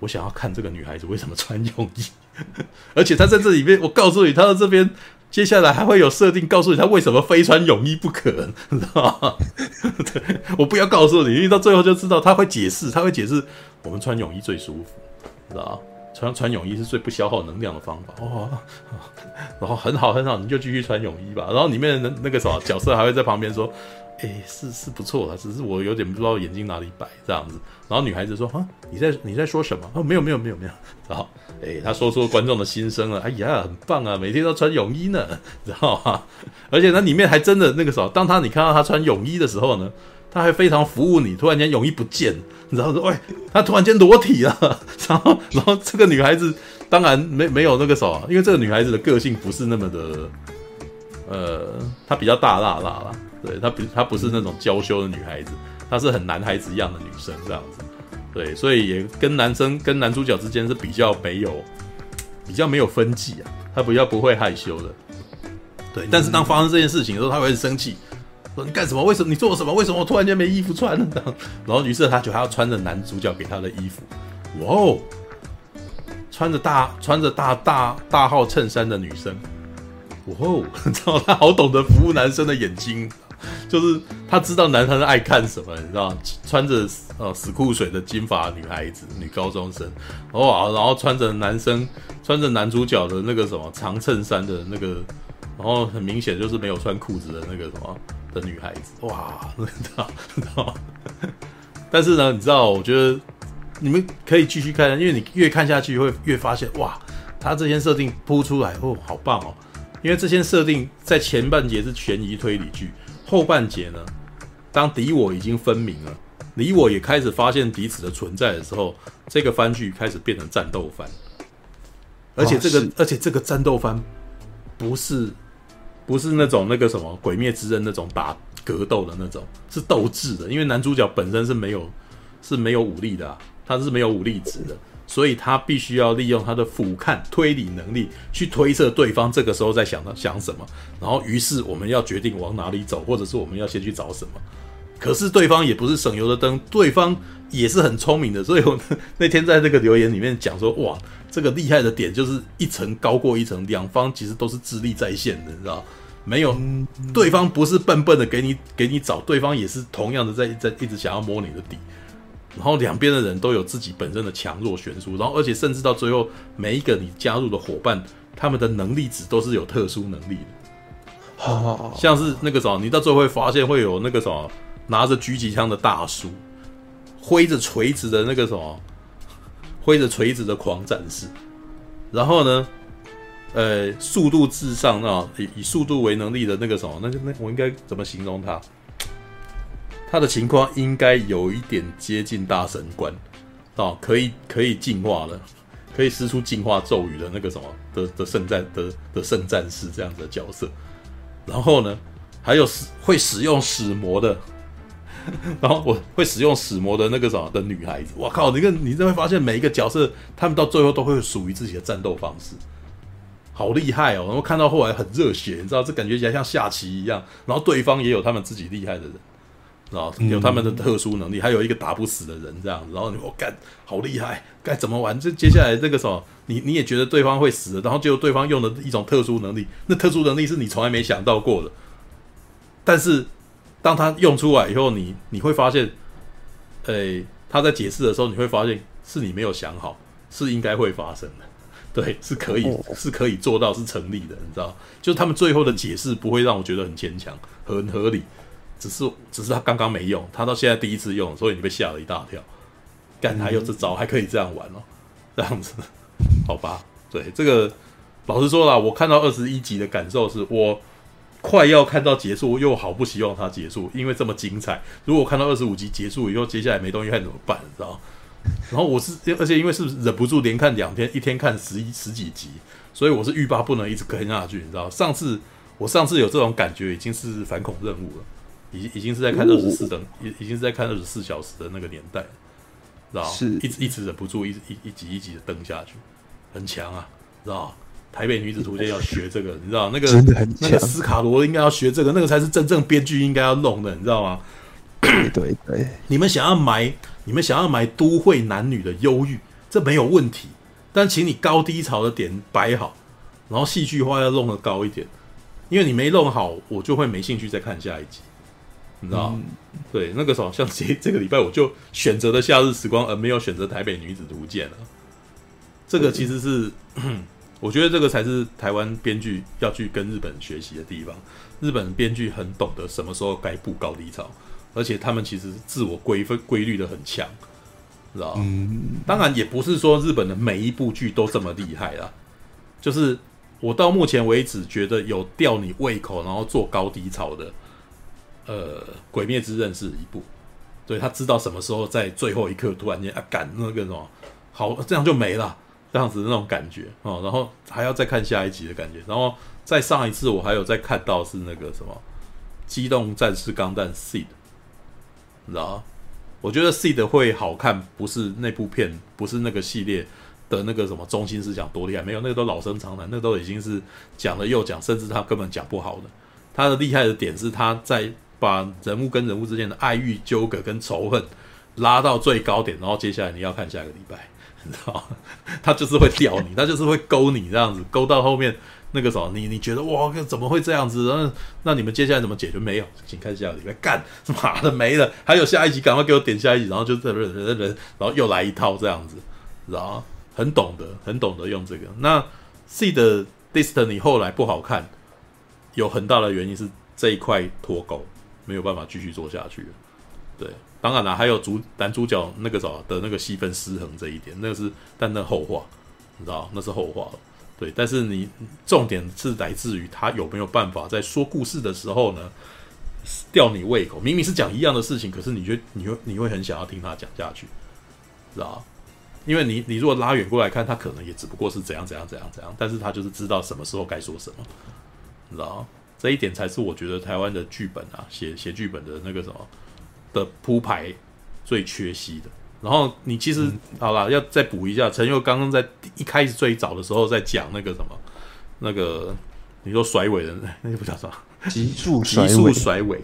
我想要看这个女孩子为什么穿泳衣，而且她在这里面，我告诉你，她在这边接下来还会有设定，告诉你他为什么非穿泳衣不可，你知道吗？对，我不要告诉你，因为到最后就知道他会解释，他会解释我们穿泳衣最舒服，知道吗？穿穿泳衣是最不消耗能量的方法哦。然后很好很好，你就继续穿泳衣吧。然后里面的那那个什么角色还会在旁边说。诶、欸，是是不错的，只是我有点不知道眼睛哪里摆这样子。然后女孩子说：“啊，你在你在说什么？哦，没有没有没有没有。”然后，诶，他说出观众的心声了。哎呀，很棒啊，每天都穿泳衣呢，知道吗？而且那里面还真的那个时候，当他你看到他穿泳衣的时候呢，他还非常服务你。突然间泳衣不见，你知道说，喂，他突然间裸体了。然后，然后这个女孩子当然没没有那个什么，因为这个女孩子的个性不是那么的，呃，她比较大辣辣啦。对，她不，她不是那种娇羞的女孩子，她是很男孩子一样的女生这样子。对，所以也跟男生跟男主角之间是比较没有，比较没有分际啊。她比较不会害羞的。对，但是当发生这件事情的时候，她会很生气，说你干什么？为什么你做什么？为什么我突然间没衣服穿了？然后于是她就还要穿着男主角给她的衣服。哇哦，穿着大穿着大大大号衬衫的女生。哇哦，你知道她好懂得服务男生的眼睛。就是他知道男生爱看什么，你知道，穿着呃死裤水的金发女孩子，女高中生，哇，然后穿着男生穿着男主角的那个什么长衬衫的那个，然后很明显就是没有穿裤子的那个什么的女孩子，哇，你知道，知道。但是呢，你知道，我觉得你们可以继续看，因为你越看下去会越发现，哇，他这些设定铺出来哦，好棒哦，因为这些设定在前半节是悬疑推理剧。后半节呢，当敌我已经分明了，你我也开始发现彼此的存在的时候，这个番剧开始变成战斗番，而且这个，而且这个战斗番不是不是那种那个什么《鬼灭之刃》那种打格斗的那种，是斗智的，因为男主角本身是没有是没有武力的啊，他是没有武力值的。所以他必须要利用他的俯瞰推理能力去推测对方这个时候在想想什么，然后于是我们要决定往哪里走，或者是我们要先去找什么。可是对方也不是省油的灯，对方也是很聪明的。所以我那天在这个留言里面讲说，哇，这个厉害的点就是一层高过一层，两方其实都是智力在线的，你知道？没有，对方不是笨笨的给你给你找，对方也是同样的在在一直想要摸你的底。然后两边的人都有自己本身的强弱悬殊，然后而且甚至到最后，每一个你加入的伙伴，他们的能力值都是有特殊能力的。好，像是那个什么，你到最后会发现会有那个什么拿着狙击枪的大叔，挥着锤子的那个什么，挥着锤子的狂战士，然后呢，呃，速度至上啊，以以速度为能力的那个什么，那个那我应该怎么形容他？他的情况应该有一点接近大神官，哦，可以可以进化了，可以施出进化咒语的那个什么的的圣战的的圣战士这样子的角色，然后呢，还有使会使用使魔的，然后我会使用使魔的那个什么的女孩子，我靠，你看你就会发现每一个角色，他们到最后都会属于自己的战斗方式，好厉害哦！然后看到后来很热血，你知道这感觉起来像下棋一样，然后对方也有他们自己厉害的人。啊，有他们的特殊能力，还有一个打不死的人这样子，然后你我干好厉害，该怎么玩？这接下来这个时候，你你也觉得对方会死，然后结果对方用的一种特殊能力，那特殊能力是你从来没想到过的，但是当他用出来以后，你你会发现，诶，他在解释的时候，你会发现是你没有想好，是应该会发生的，对，是可以是可以做到是成立的，你知道？就是他们最后的解释不会让我觉得很牵强，很合理。只是，只是他刚刚没用，他到现在第一次用，所以你被吓了一大跳。干，还有这招，还可以这样玩哦，这样子，好吧？对，这个老实说啦，我看到二十一集的感受是我快要看到结束，又好不希望它结束，因为这么精彩。如果看到二十五集结束以后，接下来没东西看怎么办？你知道？然后我是，而且因为是忍不住连看两天，一天看十一十几集，所以我是欲罢不能，一直跟下去，你知道？上次我上次有这种感觉，已经是反恐任务了，已已经是在看二十四等，已已经是在看二十四小时的那个年代，知道？是一直一直忍不住，一直一一集一集的登下去，很强啊，知道？台北女子图鉴要学这个，你知道？那
个
那个斯卡罗应该要学这个，那个才是真正编剧应该要弄的，你知道吗？
对对对，
你们想要埋，你们想要埋都会男女的忧郁，这没有问题。但请你高低潮的点摆好，然后戏剧化要弄得高一点，因为你没弄好，我就会没兴趣再看下一集，你知道、嗯、对，那个时候像这这个礼拜我就选择了《夏日时光》，而没有选择《台北女子图鉴》了。这个其实是。嗯 我觉得这个才是台湾编剧要去跟日本学习的地方。日本编剧很懂得什么时候该布高低潮，而且他们其实自我规分规律的很强，知道当然也不是说日本的每一部剧都这么厉害啦。就是我到目前为止觉得有吊你胃口，然后做高低潮的，呃，《鬼灭之刃》是一部，对，他知道什么时候在最后一刻突然间啊赶那个什么，好，这样就没了。这样子那种感觉哦，然后还要再看下一集的感觉，然后再上一次我还有再看到是那个什么《机动战士钢弹 Seed》，你知道？我觉得 Seed 会好看，不是那部片，不是那个系列的那个什么中心思想多厉害，没有，那个都老生常谈，那都已经是讲了又讲，甚至他根本讲不好的。他的厉害的点是他在把人物跟人物之间的爱欲纠葛跟仇恨拉到最高点，然后接下来你要看下个礼拜。你知道，他就是会吊你，他就是会勾你这样子，勾到后面那个时候，你你觉得哇，怎么会这样子？那那你们接下来怎么解决？没有，请看下个礼拜干，妈的没了，还有下一集，赶快给我点下一集，然后就这人人人，然后又来一套这样子，知道？很懂得，很懂得用这个。那 Seed Destiny 后来不好看，有很大的原因是这一块脱钩，没有办法继续做下去了，对。当然了，还有主男主角那个啥的那个戏份失衡这一点，那个是但那后话，你知道那是后话了。对，但是你重点是来自于他有没有办法在说故事的时候呢，吊你胃口。明明是讲一样的事情，可是你觉你会你会很想要听他讲下去，知道？因为你你如果拉远过来看，他可能也只不过是怎样怎样怎样怎样，但是他就是知道什么时候该说什么，你知道？这一点才是我觉得台湾的剧本啊，写写剧本的那个什么。的铺排最缺席的，然后你其实、嗯、好了，要再补一下。陈佑刚刚在一开始最早的时候在讲那个什么，那个你说甩尾的那个不叫什么？
急速
急速甩尾。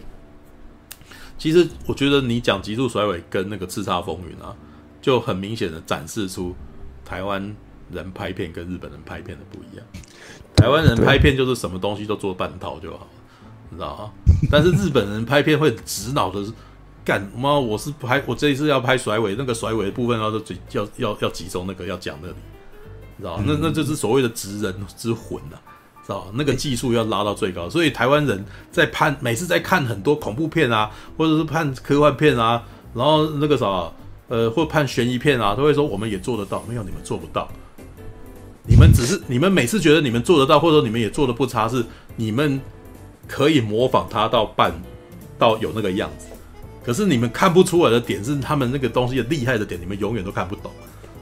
其实我觉得你讲急速甩尾跟那个叱咤风云啊，就很明显的展示出台湾人拍片跟日本人拍片的不一样。台湾人拍片就是什么东西都做半套就好了，你知道吗？但是日本人拍片会直脑的。干妈！我是拍，我这一次要拍甩尾，那个甩尾的部分要最要要要集中那个要讲那里，知道、嗯、那那就是所谓的直人之魂呐、啊，知道那个技术要拉到最高，所以台湾人在判，每次在看很多恐怖片啊，或者是看科幻片啊，然后那个啥，呃，或判悬疑片啊，都会说我们也做得到，没有你们做不到，你们只是你们每次觉得你们做得到，或者说你们也做的不差，是你们可以模仿他到半到有那个样子。可是你们看不出来的点是他们那个东西的厉害的点，你们永远都看不懂，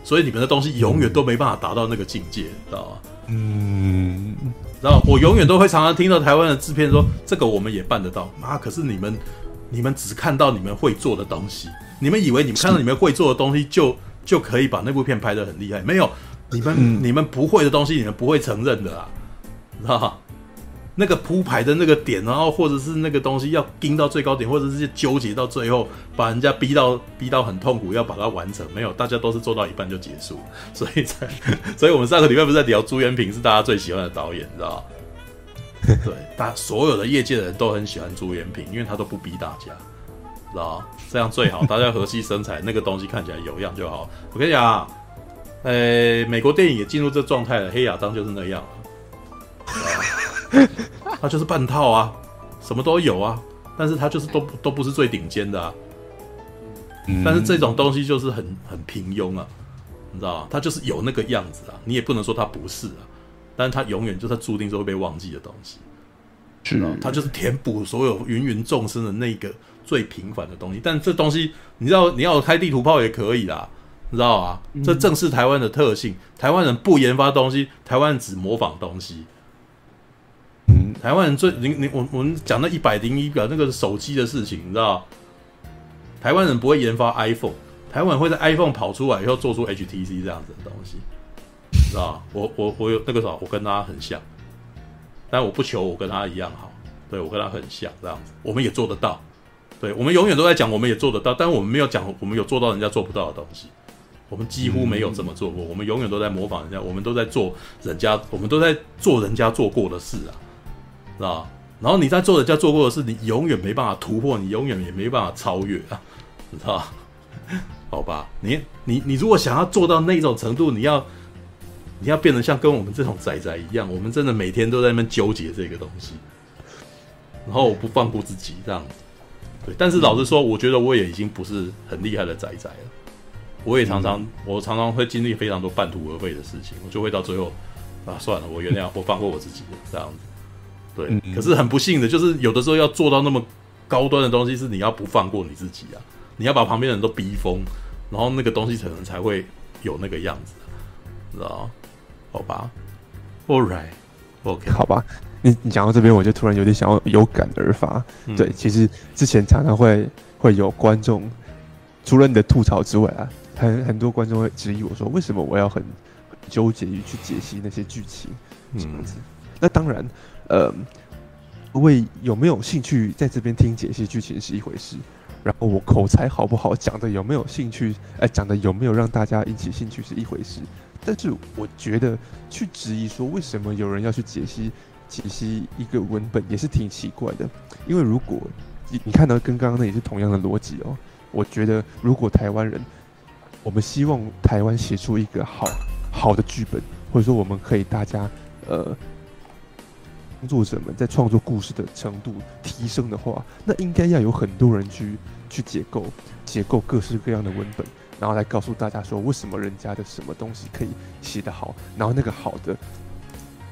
所以你们的东西永远都没办法达到那个境界，知道吗？嗯，然后我永远都会常常听到台湾的制片说：“这个我们也办得到。”啊，可是你们你们只看到你们会做的东西，你们以为你们看到你们会做的东西就就可以把那部片拍得很厉害？没有，你们、嗯、你们不会的东西，你们不会承认的啊，知道吗？那个铺排的那个点，然后或者是那个东西要盯到最高点，或者是纠结到最后，把人家逼到逼到很痛苦，要把它完成。没有，大家都是做到一半就结束，所以才，所以我们上个礼拜不是在聊朱延平是大家最喜欢的导演，你知道吗？对，大所有的业界的人都很喜欢朱延平，因为他都不逼大家，知道吗？这样最好，大家和气生财，那个东西看起来有样就好。我跟你讲，呃，美国电影也进入这状态了，黑亚当就是那样。他就是半套啊，什么都有啊，但是他就是都都不是最顶尖的啊。但是这种东西就是很很平庸啊，你知道吗？他就是有那个样子啊，你也不能说他不是啊，但是他永远就是他注定是会被忘记的东西。是啊，他就是填补所有芸芸众生的那个最平凡的东西。但这东西，你知道你要开地图炮也可以啦，你知道啊？这正是台湾的特性。台湾人不研发东西，台湾人只模仿东西。嗯，台湾人最你你我我们讲那一百零一个那个手机的事情，你知道？台湾人不会研发 iPhone，台湾人会在 iPhone 跑出来以后做出 HTC 这样子的东西，你知道？我我我有那个啥，我跟他很像，但我不求我跟他一样好，对，我跟他很像这样子，我们也做得到。对，我们永远都在讲，我们也做得到，但我们没有讲，我们有做到人家做不到的东西。我们几乎没有这么做过，我们永远都在模仿人家，我们都在做人家，我们都在做人家做过的事啊，知道？然后你在做人家做过的事，你永远没办法突破，你永远也没办法超越啊，知道？好吧，你你你如果想要做到那种程度，你要你要变得像跟我们这种仔仔一样，我们真的每天都在那边纠结这个东西，然后我不放过自己这样子。对，但是老实说，我觉得我也已经不是很厉害的仔仔了。我也常常，我常常会经历非常多半途而废的事情，我就会到最后啊，算了，我原谅，我放过我自己这样子。对，可是很不幸的就是，有的时候要做到那么高端的东西，是你要不放过你自己啊，你要把旁边的人都逼疯，然后那个东西可能才会有那个样子，知道？好吧，All right，OK，
好吧。你你讲到这边，我就突然有点想要有感而发。嗯、对，其实之前常常会会有观众，除了你的吐槽之外啊，很很多观众会质疑我说，为什么我要很纠结于去解析那些剧情这样子？嗯、那当然，呃，为有没有兴趣在这边听解析剧情是一回事，然后我口才好不好，讲的有没有兴趣，哎、呃，讲的有没有让大家引起兴趣是一回事。但是我觉得去质疑说，为什么有人要去解析？解析一个文本也是挺奇怪的，因为如果你你看到跟刚刚那也是同样的逻辑哦，我觉得如果台湾人，我们希望台湾写出一个好好的剧本，或者说我们可以大家呃创作者们在创作故事的程度提升的话，那应该要有很多人去去解构解构各式各样的文本，然后来告诉大家说为什么人家的什么东西可以写得好，然后那个好的。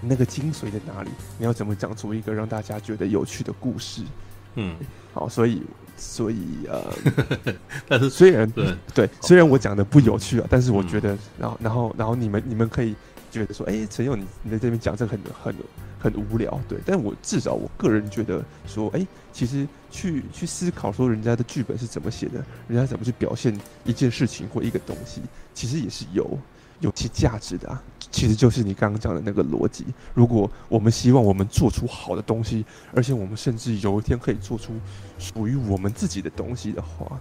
那个精髓在哪里？你要怎么讲出一个让大家觉得有趣的故事？嗯，好，所以，所以呃，但是虽然对对，虽然我讲的不有趣啊，但是我觉得，然后然后然后你们你们可以觉得说，哎，陈佑你你在这边讲这很很很无聊，对，但我至少我个人觉得说，哎，其实去去思考说人家的剧本是怎么写的，人家怎么去表现一件事情或一个东西，其实也是有。有其价值的啊，其实就是你刚刚讲的那个逻辑。如果我们希望我们做出好的东西，而且我们甚至有一天可以做出属于我们自己的东西的话，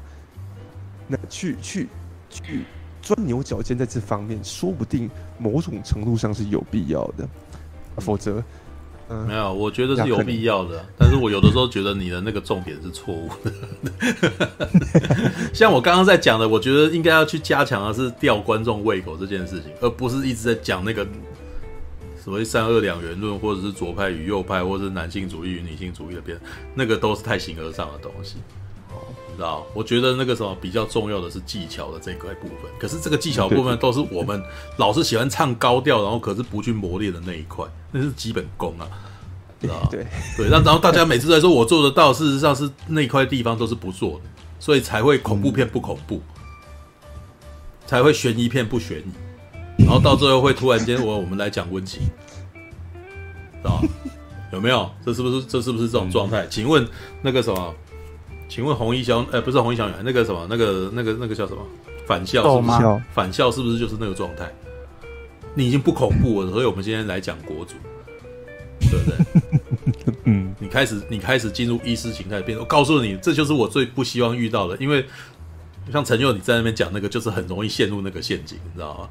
那去去去钻牛角尖在这方面，说不定某种程度上是有必要的，否则。
嗯、没有，我觉得是有必要的，但是我有的时候觉得你的那个重点是错误的。像我刚刚在讲的，我觉得应该要去加强的是吊观众胃口这件事情，而不是一直在讲那个所谓三二两元论，或者是左派与右派，或者是男性主义与女性主义的边，那个都是太形而上的东西。知道？我觉得那个什么比较重要的是技巧的这一块部分，可是这个技巧部分都是我们老是喜欢唱高调，然后可是不去磨练的那一块，那是基本功啊，知道？对对，然后大家每次在说我做得到，事实上是那块地方都是不做的，所以才会恐怖片不恐怖，才会悬疑片不悬疑，然后到最后会突然间我我们来讲温情，知道？有没有？这是不是这是不是这种状态？请问那个什么？请问红衣小呃、欸、不是红衣小女孩，那个什么那个那个那个叫什么返校是不是？吗返校是不是就是那个状态？你已经不恐怖了，所以我们今天来讲国主，对不对？嗯，你开始你开始进入意识形态变，我告诉你，这就是我最不希望遇到的，因为像陈佑你在那边讲那个，就是很容易陷入那个陷阱，你知道吗？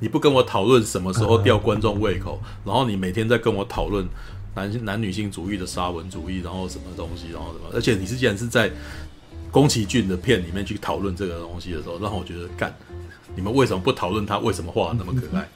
你不跟我讨论什么时候吊观众胃口，然后你每天在跟我讨论。男性男女性主义的沙文主义，然后什么东西，然后什么，而且你是既然是在宫崎骏的片里面去讨论这个东西的时候，让我觉得干，你们为什么不讨论他为什么画那么可爱？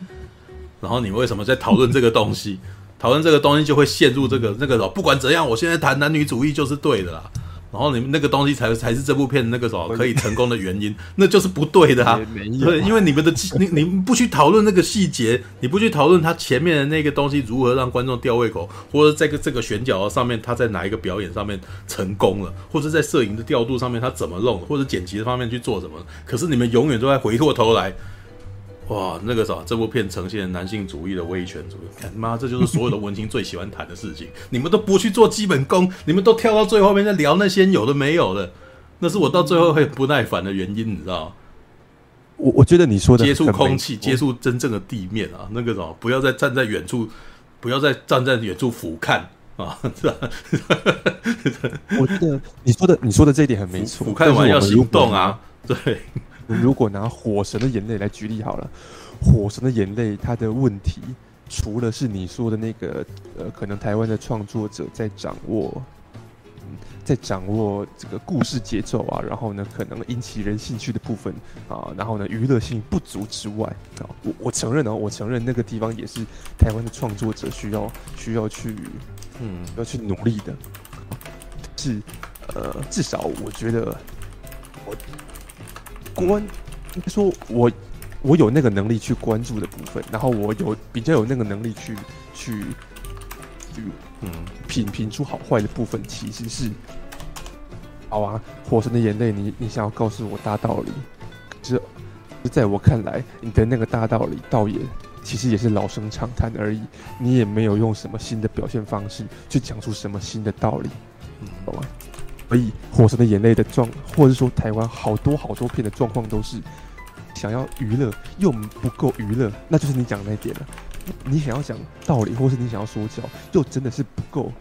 然后你们为什么在讨论这个东西？讨论这个东西就会陷入这个那个，不管怎样，我现在谈男女主义就是对的啦，然后你们那个东西才才是这部片那个什么可以成功的原因，那就是不对的啊！对，因为你们的你你不去讨论那个细节，你不去讨论他前面的那个东西如何让观众吊胃口，或者在个这个选角上面他在哪一个表演上面成功了，或者在摄影的调度上面他怎么弄，或者剪辑的方面去做什么，可是你们永远都在回过头来。哇，那个啥，这部片呈现男性主义的威权主义，看妈，这就是所有的文青最喜欢谈的事情。你们都不去做基本功，你们都跳到最后面在聊那些有的没有的，那是我到最后会不耐烦的原因，你知道吗？
我我觉得你说的
接触空气，接触真正的地面啊，那个什么，不要再站在远处，不要再站在远处俯瞰啊，是吧？
我觉得你说的你说的这一点很没错，
俯瞰完要行动啊，对。
如果拿《火神的眼泪》来举例好了，《火神的眼泪》它的问题，除了是你说的那个，呃，可能台湾的创作者在掌握，嗯，在掌握这个故事节奏啊，然后呢，可能引起人兴趣的部分啊，然后呢，娱乐性不足之外啊，我我承认啊，我承认那个地方也是台湾的创作者需要需要去，嗯，要去努力的，是，呃，至少我觉得我。关，应该说我我有那个能力去关注的部分，然后我有比较有那个能力去去去嗯品评出好坏的部分，其实是好啊。火神的眼泪，你你想要告诉我大道理，可是在我看来，你的那个大道理倒也其实也是老生常谈而已，你也没有用什么新的表现方式去讲出什么新的道理，嗯，懂吗？所以，《火神的眼泪》的状，或者说台湾好多好多片的状况，都是想要娱乐又不够娱乐，那就是你讲的那点了。你想要讲道理，或是你想要说教，又真的是不够，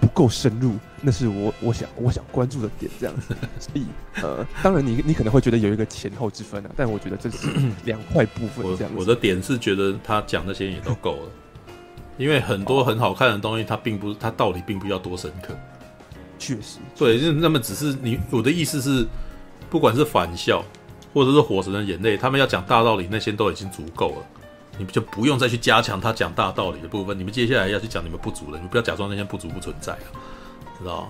不够深入，那是我我想我想关注的点，这样子。所以，呃，当然你你可能会觉得有一个前后之分啊，但我觉得这是两块部分这样子。
我，我的点是觉得他讲那些也都够了，因为很多很好看的东西，它并不，它道理并不要多深刻。
确实，
对，就那么只是你，我的意思是，不管是返校，或者是火神的眼泪，他们要讲大道理，那些都已经足够了，你们就不用再去加强他讲大道理的部分。你们接下来要去讲你们不足的，你们不要假装那些不足不存在啊，知道？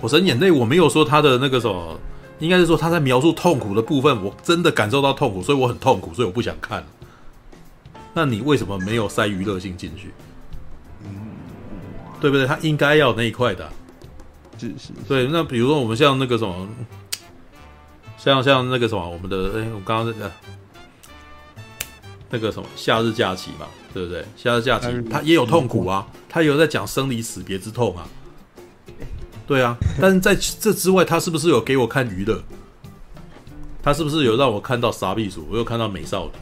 火神眼泪，我没有说他的那个什么，应该是说他在描述痛苦的部分，我真的感受到痛苦，所以我很痛苦，所以我不想看。那你为什么没有塞娱乐性进去？嗯，对不对？他应该要那一块的。
是是，
对，那比如说我们像那个什么，像像那个什么，我们的哎，我刚刚那个那个什么夏日假期嘛，对不对？夏日假期他也有痛苦啊，他也有在讲生离死别之痛啊，对啊。但是在这之外，他是不是有给我看娱乐？他是不是有让我看到傻逼鼠？我有看到美少女，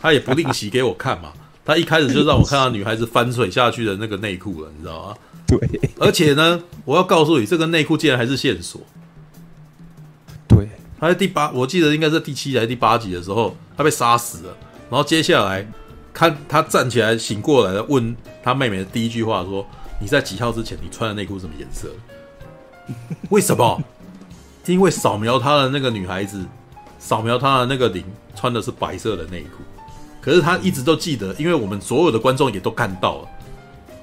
他也不吝惜给我看嘛。他一开始就让我看到女孩子翻水下去的那个内裤了，你知道吗？
对，
而且呢，我要告诉你，这个内裤竟然还是线索。
对，
他在第八，我记得应该是第七集还是第八集的时候，他被杀死了。然后接下来，看他站起来醒过来了，问他妹妹的第一句话说：“你在几号之前，你穿的内裤什么颜色？” 为什么？因为扫描他的那个女孩子，扫描他的那个零穿的是白色的内裤。可是他一直都记得，因为我们所有的观众也都看到了，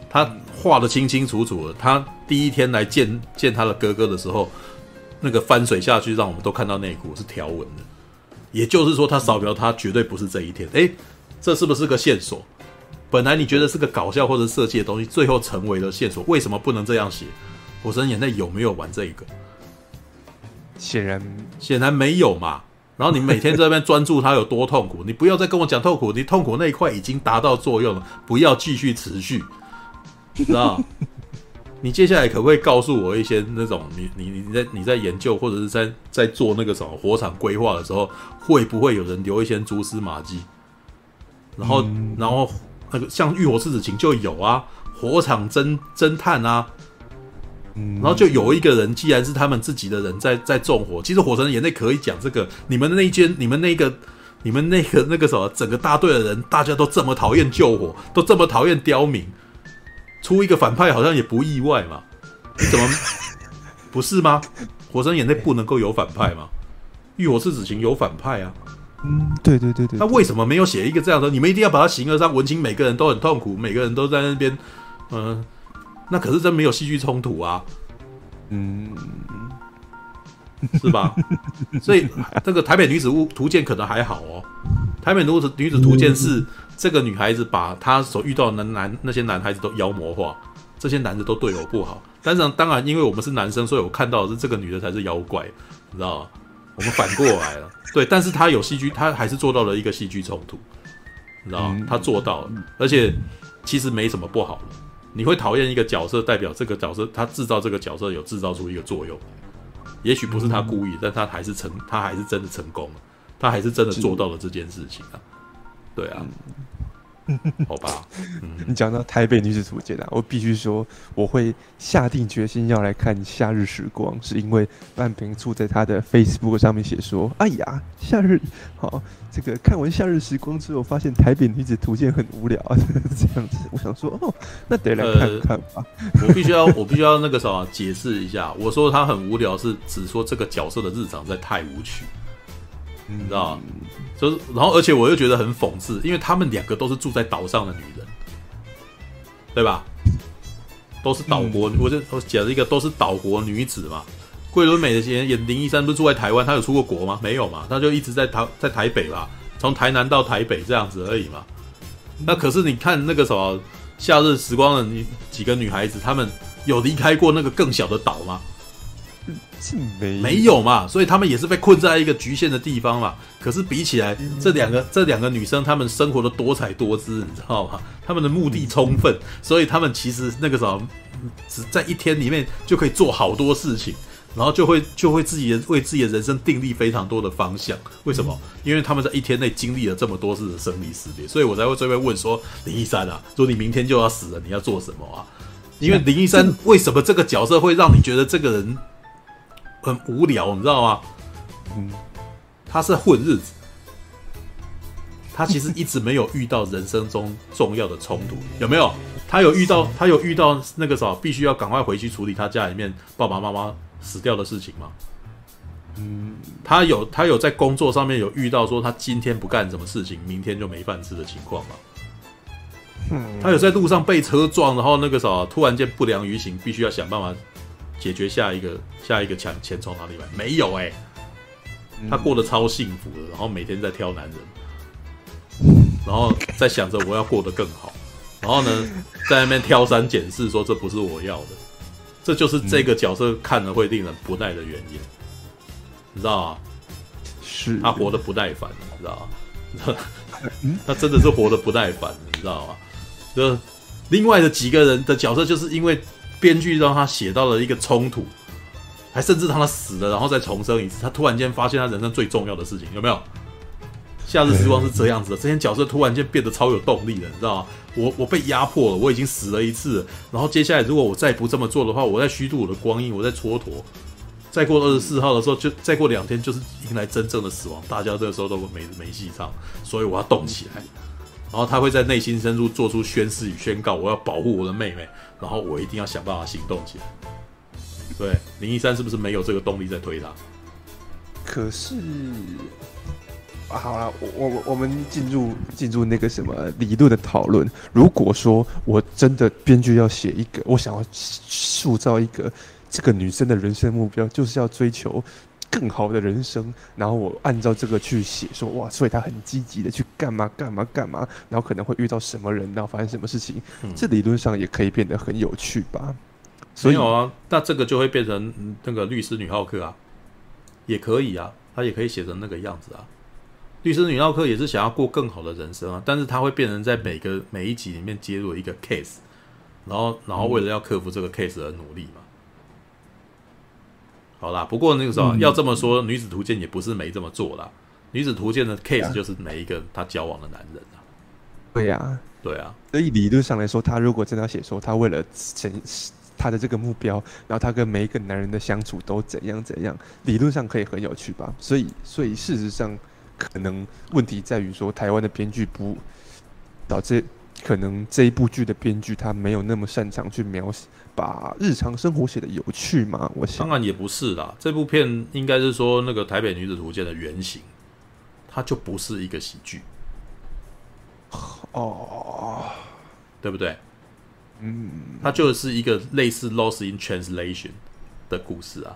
他。画的清清楚楚的。他第一天来见见他的哥哥的时候，那个翻水下去，让我们都看到内裤是条纹的。也就是说，他扫描他绝对不是这一天。诶，这是不是个线索？本来你觉得是个搞笑或者设计的东西，最后成为了线索。为什么不能这样写？火神眼泪有没有玩这个？
显然
显然没有嘛。然后你每天在那边专注他有多痛苦，你不要再跟我讲痛苦，你痛苦那一块已经达到作用了，不要继续持续。知道？你接下来可不可以告诉我一些那种你你你在你在研究或者是在在做那个什么火场规划的时候，会不会有人留一些蛛丝马迹？然后、嗯、然后那个像《浴火赤子情》就有啊，火场侦侦探啊，嗯，然后就有一个人，既然是他们自己的人在在纵火，其实《火神的眼泪》可以讲这个，你们那一间，你们那个，你们那个那个什么，整个大队的人，大家都这么讨厌救火，都这么讨厌刁民。出一个反派好像也不意外嘛？你怎么 不是吗？火神眼泪不能够有反派吗？浴火赤子情有反派啊。
嗯，对对对对。
那为什么没有写一个这样的？你们一定要把它形而上，文青每个人都很痛苦，每个人都在那边，嗯、呃，那可是真没有戏剧冲突啊。
嗯，
是吧？所以这个台北女子图鉴可能还好哦。台北女子女子图鉴是这个女孩子把她所遇到的男男那些男孩子都妖魔化，这些男的都对我不好。但是当然，因为我们是男生，所以我看到的是这个女的才是妖怪，你知道吗？我们反过来了，对。但是她有戏剧，她还是做到了一个戏剧冲突，你知道吗？她做到了，而且其实没什么不好的。你会讨厌一个角色，代表这个角色他制造这个角色有制造出一个作用。也许不是他故意，但他还是成，他还是真的成功了，他还是真的做到了这件事情啊。对啊。好吧，嗯、
你讲到台北女子图鉴啊，我必须说，我会下定决心要来看《夏日时光》，是因为半瓶醋在他的 Facebook 上面写说：“哎呀，夏日好，这个看完《夏日时光》之后，发现台北女子图鉴很无聊啊，这样子。”我想说，哦，那得来看看吧。
呃、我必须要，我必须要那个什么解释一下，我说他很无聊，是指说这个角色的日常在太无趣。你知道，就是，然后而且我又觉得很讽刺，因为他们两个都是住在岛上的女人，对吧？都是岛国，我就我讲了一个都是岛国女子嘛。桂纶镁的演演林一山不是住在台湾，她有出过国吗？没有嘛，她就一直在台在台北吧，从台南到台北这样子而已嘛。那可是你看那个什么夏日时光的女几个女孩子，她们有离开过那个更小的岛吗？
没
没有嘛，所以他们也是被困在一个局限的地方嘛。可是比起来，这两个这两个女生，她们生活的多彩多姿，你知道吗？她们的目的充分，所以她们其实那个什么，只在一天里面就可以做好多事情，然后就会就会自己的为自己的人生定立非常多的方向。为什么？因为他们在一天内经历了这么多次的生离死别，所以我才会这边问说林一山啊，说你明天就要死了，你要做什么啊？因为林一山为什么这个角色会让你觉得这个人？很无聊，你知道吗？嗯，他是混日子，他其实一直没有遇到人生中重要的冲突，有没有？他有遇到，他有遇到那个啥，必须要赶快回去处理他家里面爸爸妈妈死掉的事情吗？嗯，他有，他有在工作上面有遇到说他今天不干什么事情，明天就没饭吃的情况吗？嗯，他有在路上被车撞，然后那个啥，突然间不良于行，必须要想办法。解决下一个下一个钱钱从哪里来？没有哎、欸，他过得超幸福的，然后每天在挑男人，然后在想着我要过得更好，然后呢，在那边挑三拣四，说这不是我要的，这就是这个角色看了会令人不耐的原因，你知道吗？
是
他活得不耐烦，你知道吗？他真的是活得不耐烦，你知道吗？就另外的几个人的角色，就是因为。编剧让他写到了一个冲突，还甚至让他死了，然后再重生一次。他突然间发现他人生最重要的事情，有没有？夏日时光是这样子的，这些角色突然间变得超有动力了，你知道吗？我我被压迫了，我已经死了一次，然后接下来如果我再不这么做的话，我在虚度我的光阴，我在蹉跎。再过二十四号的时候，就再过两天就是迎来真正的死亡，大家这个时候都没没戏唱，所以我要动起来。然后他会在内心深处做出宣誓与宣告：我要保护我的妹妹。然后我一定要想办法行动起来。对，林一山是不是没有这个动力在推他？
可是，啊、好了，我我我们进入进入那个什么理论的讨论。如果说我真的编剧要写一个，我想要塑造一个这个女生的人生目标，就是要追求。更好的人生，然后我按照这个去写，说哇，所以他很积极的去干嘛干嘛干嘛，然后可能会遇到什么人，然后发生什么事情，嗯、这理论上也可以变得很有趣吧？所以
没有啊，那这个就会变成那个律师女浩克啊，也可以啊，他也可以写成那个样子啊。律师女浩克也是想要过更好的人生啊，但是他会变成在每个每一集里面接入一个 case，然后然后为了要克服这个 case 而努力嘛。好啦，不过那个时候、嗯、要这么说，女子图鉴也不是没这么做啦。女子图鉴的 case 就是每一个她交往的男人啊。
对呀，
对啊。
所以理论上来说，她如果真的要写说她为了成她的这个目标，然后她跟每一个男人的相处都怎样怎样，理论上可以很有趣吧？所以，所以事实上可能问题在于说，台湾的编剧不导致可能这一部剧的编剧他没有那么擅长去描写。把日常生活写得有趣吗？我想
当然也不是啦。这部片应该是说那个《台北女子图鉴》的原型，它就不是一个喜剧
哦，
对不对？嗯，它就是一个类似《Lost in Translation》的故事啊。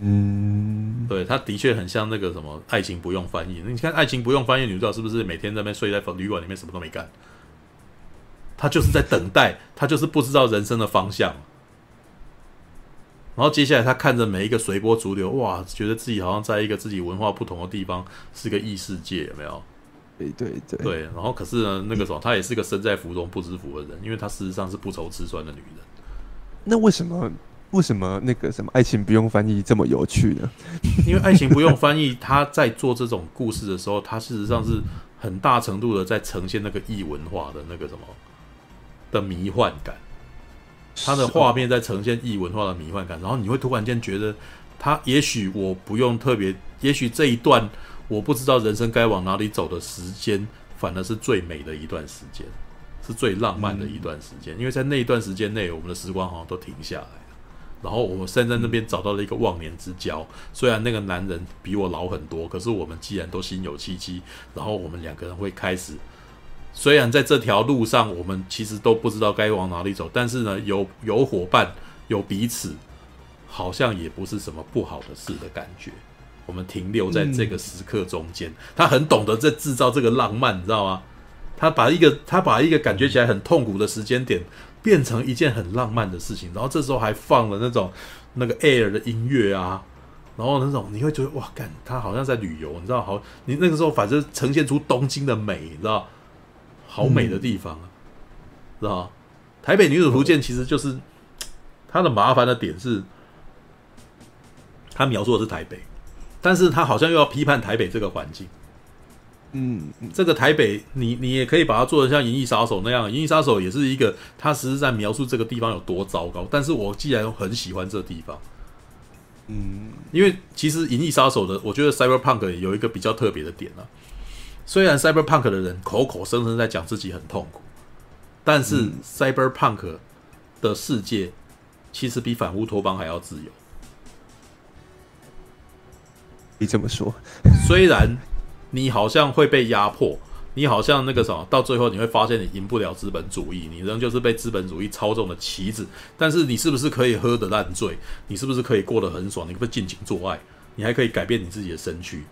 嗯，
对，他的确很像那个什么爱情不用翻译。你看爱情不用翻译，女主角是不是每天在那边睡在旅馆里面什么都没干？她就是在等待，他就是不知道人生的方向。然后接下来，他看着每一个随波逐流，哇，觉得自己好像在一个自己文化不同的地方，是个异世界，有没有？
对对对。
对，然后可是呢，那个什么，她也是个身在福中不知福的人，因为她事实上是不愁吃穿的女人。
那为什么为什么那个什么爱情不用翻译这么有趣呢？
因为爱情不用翻译，他在做这种故事的时候，他事实上是很大程度的在呈现那个异文化的那个什么的迷幻感。他的画面在呈现异文化的迷幻感，然后你会突然间觉得，他也许我不用特别，也许这一段我不知道人生该往哪里走的时间，反而是最美的一段时间，是最浪漫的一段时间，因为在那一段时间内，我们的时光好像都停下来了。然后我现在那边找到了一个忘年之交，虽然那个男人比我老很多，可是我们既然都心有戚戚，然后我们两个人会开始。虽然在这条路上，我们其实都不知道该往哪里走，但是呢，有有伙伴，有彼此，好像也不是什么不好的事的感觉。我们停留在这个时刻中间，他很懂得在制造这个浪漫，你知道吗？他把一个他把一个感觉起来很痛苦的时间点，变成一件很浪漫的事情。然后这时候还放了那种那个 Air 的音乐啊，然后那种你会觉得哇，干他好像在旅游，你知道？好，你那个时候反正呈现出东京的美，你知道？好美的地方啊，知道吗？台北女子图鉴其实就是它的麻烦的点是，它描述的是台北，但是它好像又要批判台北这个环境。嗯，这个台北，你你也可以把它做得像《银翼杀手》那样，《银翼杀手》也是一个，它实际在描述这个地方有多糟糕。但是我既然很喜欢这地方，嗯，因为其实《银翼杀手》的，我觉得 Cyberpunk 有一个比较特别的点啊。虽然 Cyberpunk 的人口口声声在讲自己很痛苦，但是 Cyberpunk 的世界其实比反乌托邦还要自由。
你这么说，
虽然你好像会被压迫，你好像那个什么，到最后你会发现你赢不了资本主义，你仍旧是被资本主义操纵的棋子。但是你是不是可以喝得烂醉？你是不是可以过得很爽？你可不可以尽情做爱？你还可以改变你自己的身躯？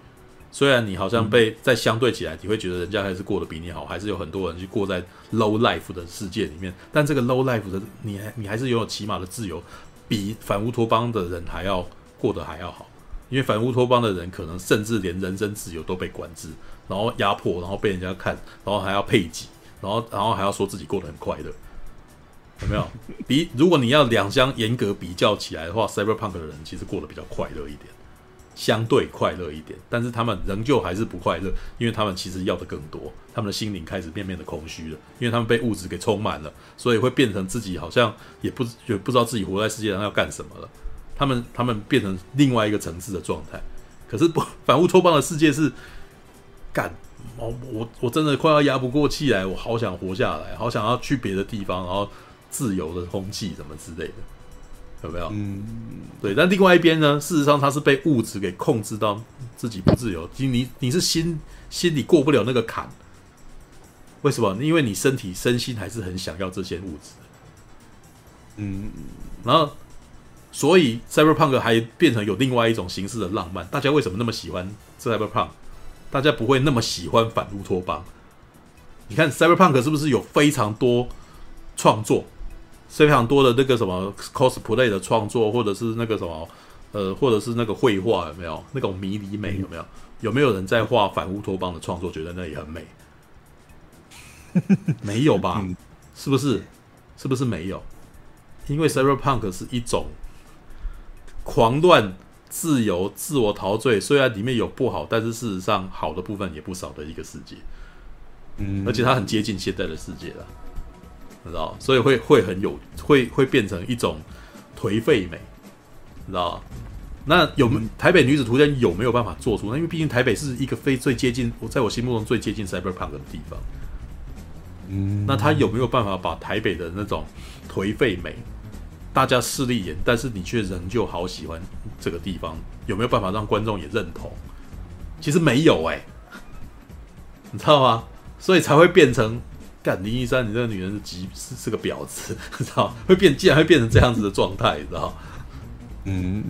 虽然你好像被在相对起来，你会觉得人家还是过得比你好，还是有很多人去过在 low life 的世界里面。但这个 low life 的你，你还是拥有起码的自由，比反乌托邦的人还要过得还要好。因为反乌托邦的人可能甚至连人身自由都被管制，然后压迫，然后被人家看，然后还要配给，然后然后还要说自己过得很快乐，有没有？比如果你要两相严格比较起来的话，Cyberpunk 的人其实过得比较快乐一点。相对快乐一点，但是他们仍旧还是不快乐，因为他们其实要的更多，他们的心灵开始变变得空虚了，因为他们被物质给充满了，所以会变成自己好像也不也不知道自己活在世界上要干什么了。他们他们变成另外一个层次的状态。可是不 反乌托邦的世界是干，我我我真的快要压不过气来，我好想活下来，好想要去别的地方，然后自由的空气什么之类的。有没有？嗯，对。但另外一边呢？事实上，他是被物质给控制到自己不自由。你你你是心心里过不了那个坎，为什么？因为你身体身心还是很想要这些物质。嗯，然后所以 Cyberpunk 还变成有另外一种形式的浪漫。大家为什么那么喜欢 Cyberpunk？大家不会那么喜欢反乌托邦？你看 Cyberpunk 是不是有非常多创作？非常多的那个什么 cosplay 的创作，或者是那个什么，呃，或者是那个绘画，有没有那种迷离美？有没有？有没有人在画反乌托邦的创作，觉得那也很美？没有吧？是不是？是不是没有？因为 cyberpunk 是一种狂乱、自由、自我陶醉，虽然里面有不好，但是事实上好的部分也不少的一个世界。嗯，而且它很接近现在的世界了。你知道，所以会会很有，会会变成一种颓废美，你知道？那有台北女子图鉴有没有办法做出？那因为毕竟台北是一个非最接近我在我心目中最接近 cyberpunk 的地方。嗯，那他有没有办法把台北的那种颓废美，大家势利眼，但是你却仍旧好喜欢这个地方？有没有办法让观众也认同？其实没有哎、欸，你知道吗？所以才会变成。干林一山，你这个女人是极是是个婊子，知道？会变，竟然会变成这样子的状态，你知道？嗯，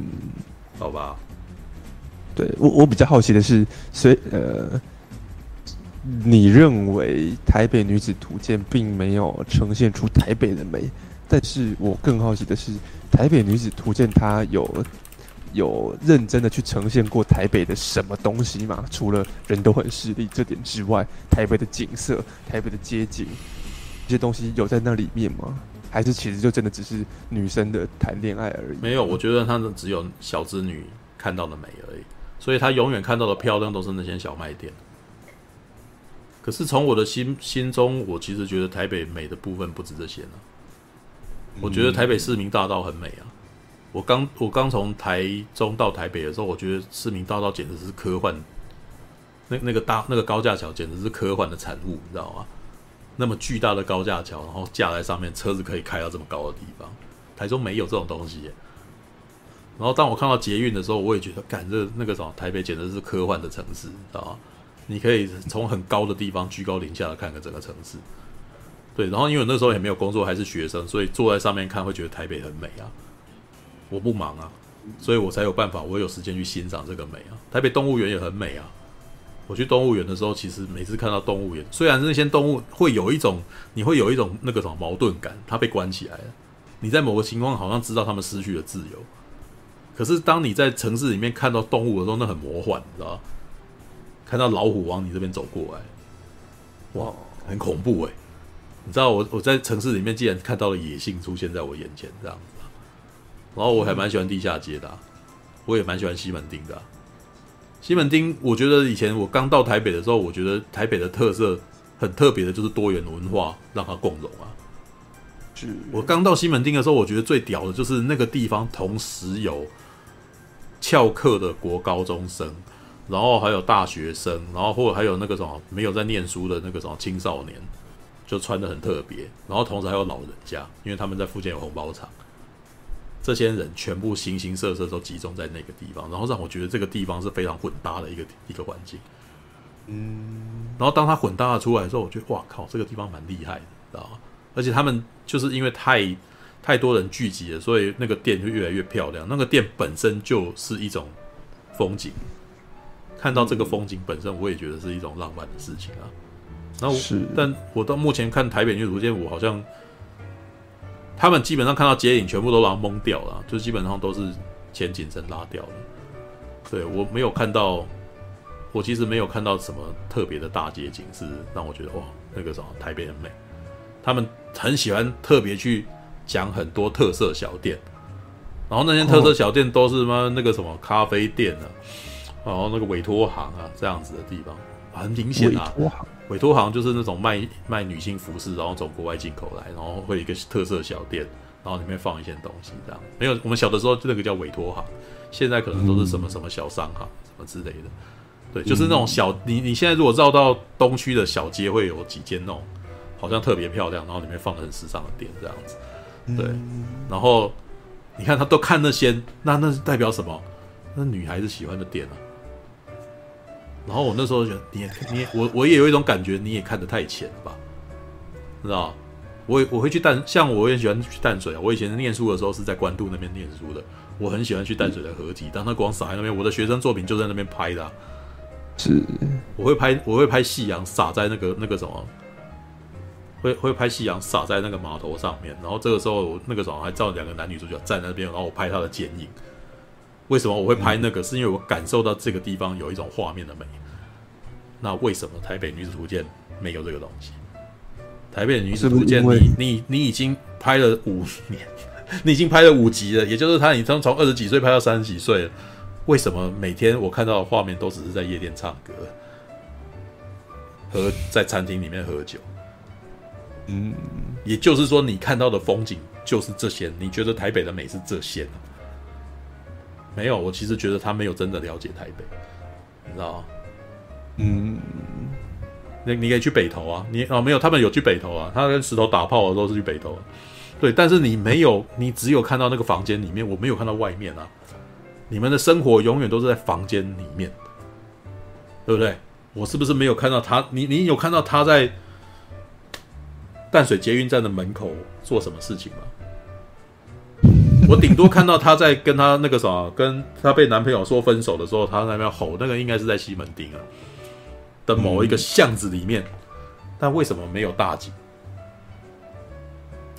好吧？
对我，我比较好奇的是，所以呃，你认为《台北女子图鉴》并没有呈现出台北的美，但是我更好奇的是，《台北女子图鉴》它有有认真的去呈现过台北的什么东西吗？除了人都很势利这点之外，台北的景色、台北的街景这些东西有在那里面吗？还是其实就真的只是女生的谈恋爱而已？
没有，我觉得他们只有小资女看到的美而已。所以他永远看到的漂亮都是那些小卖店。可是从我的心心中，我其实觉得台北美的部分不止这些呢。我觉得台北市民大道很美啊。我刚我刚从台中到台北的时候，我觉得市民大道简直是科幻。那那个大那个高架桥简直是科幻的产物，你知道吗？那么巨大的高架桥，然后架在上面，车子可以开到这么高的地方，台中没有这种东西。然后当我看到捷运的时候，我也觉得，干这那个什么台北简直是科幻的城市，知道吗？你可以从很高的地方居高临下的看个整个城市。对，然后因为那时候也没有工作，还是学生，所以坐在上面看会觉得台北很美啊。我不忙啊，所以我才有办法，我有时间去欣赏这个美啊。台北动物园也很美啊。我去动物园的时候，其实每次看到动物园，虽然那些动物会有一种，你会有一种那个什么矛盾感，它被关起来了。你在某个情况好像知道它们失去了自由。可是，当你在城市里面看到动物的时候，那很魔幻，你知道吗？看到老虎往你这边走过来，哇，很恐怖诶。你知道我我在城市里面竟然看到了野性出现在我眼前这样，然后我还蛮喜欢地下街的，我也蛮喜欢西门町的。西门町，我觉得以前我刚到台北的时候，我觉得台北的特色很特别的，就是多元文化让它共融啊。是我刚到西门町的时候，我觉得最屌的就是那个地方同时有。翘课的国高中生，然后还有大学生，然后或者还有那个什么没有在念书的那个什么青少年，就穿的很特别。然后同时还有老人家，因为他们在附近有红包场。这些人全部形形色色都集中在那个地方，然后让我觉得这个地方是非常混搭的一个一个环境。嗯，然后当他混搭了出来的时候，我觉得哇靠，这个地方蛮厉害的，知道吗？而且他们就是因为太。太多人聚集了，所以那个店就越来越漂亮。那个店本身就是一种风景，看到这个风景本身，我也觉得是一种浪漫的事情啊。那我，是但我到目前看台北女子图鉴，我好像他们基本上看到街景全部都让蒙掉了，就基本上都是前景深拉掉了。对，我没有看到，我其实没有看到什么特别的大街景是让我觉得哇，那个什么台北很美。他们很喜欢特别去。讲很多特色小店，然后那些特色小店都是嘛那个什么咖啡店啊，然后那个委托行啊这样子的地方，很明显啊。委托行，就是那种卖卖女性服饰，然后从国外进口来，然后会有一个特色小店，然后里面放一些东西这样。没有，我们小的时候那个叫委托行，现在可能都是什么什么小商行什么之类的。对，就是那种小，你你现在如果绕到东区的小街，会有几间那种好像特别漂亮，然后里面放的很时尚的店这样子。对，然后你看他都看那些，那那是代表什么？那女孩子喜欢的店啊。然后我那时候觉得，你也你也我我也有一种感觉，你也看得太浅了吧？知道？我也我会去淡，像我也喜欢去淡水啊。我以前念书的时候是在关渡那边念书的，我很喜欢去淡水的河堤，当他光洒在那边，我的学生作品就在那边拍的啊。是，我会拍我会拍夕阳洒在那个那个什么。会会拍夕阳洒在那个码头上面，然后这个时候那个时候还照两个男女主角站在那边，然后我拍他的剪影。为什么我会拍那个？是因为我感受到这个地方有一种画面的美。那为什么台北女子图鉴没有这个东西？台北女子图鉴，你你你已经拍了五年，你已经拍了五集了，也就是他已经从二十几岁拍到三十几岁了。为什么每天我看到的画面都只是在夜店唱歌，和在餐厅里面喝酒？嗯，也就是说，你看到的风景就是这些。你觉得台北的美是这些？没有，我其实觉得他没有真的了解台北，你知道吗？嗯，你你可以去北投啊，你哦没有，他们有去北投啊，他跟石头打炮的都是去北投。对，但是你没有，你只有看到那个房间里面，我没有看到外面啊。你们的生活永远都是在房间里面，对不对？我是不是没有看到他？你你有看到他在？淡水捷运站的门口做什么事情吗？我顶多看到她在跟她那个什么，跟她被男朋友说分手的时候，她在那边吼，那个应该是在西门町啊的某一个巷子里面。嗯、但为什么没有大景？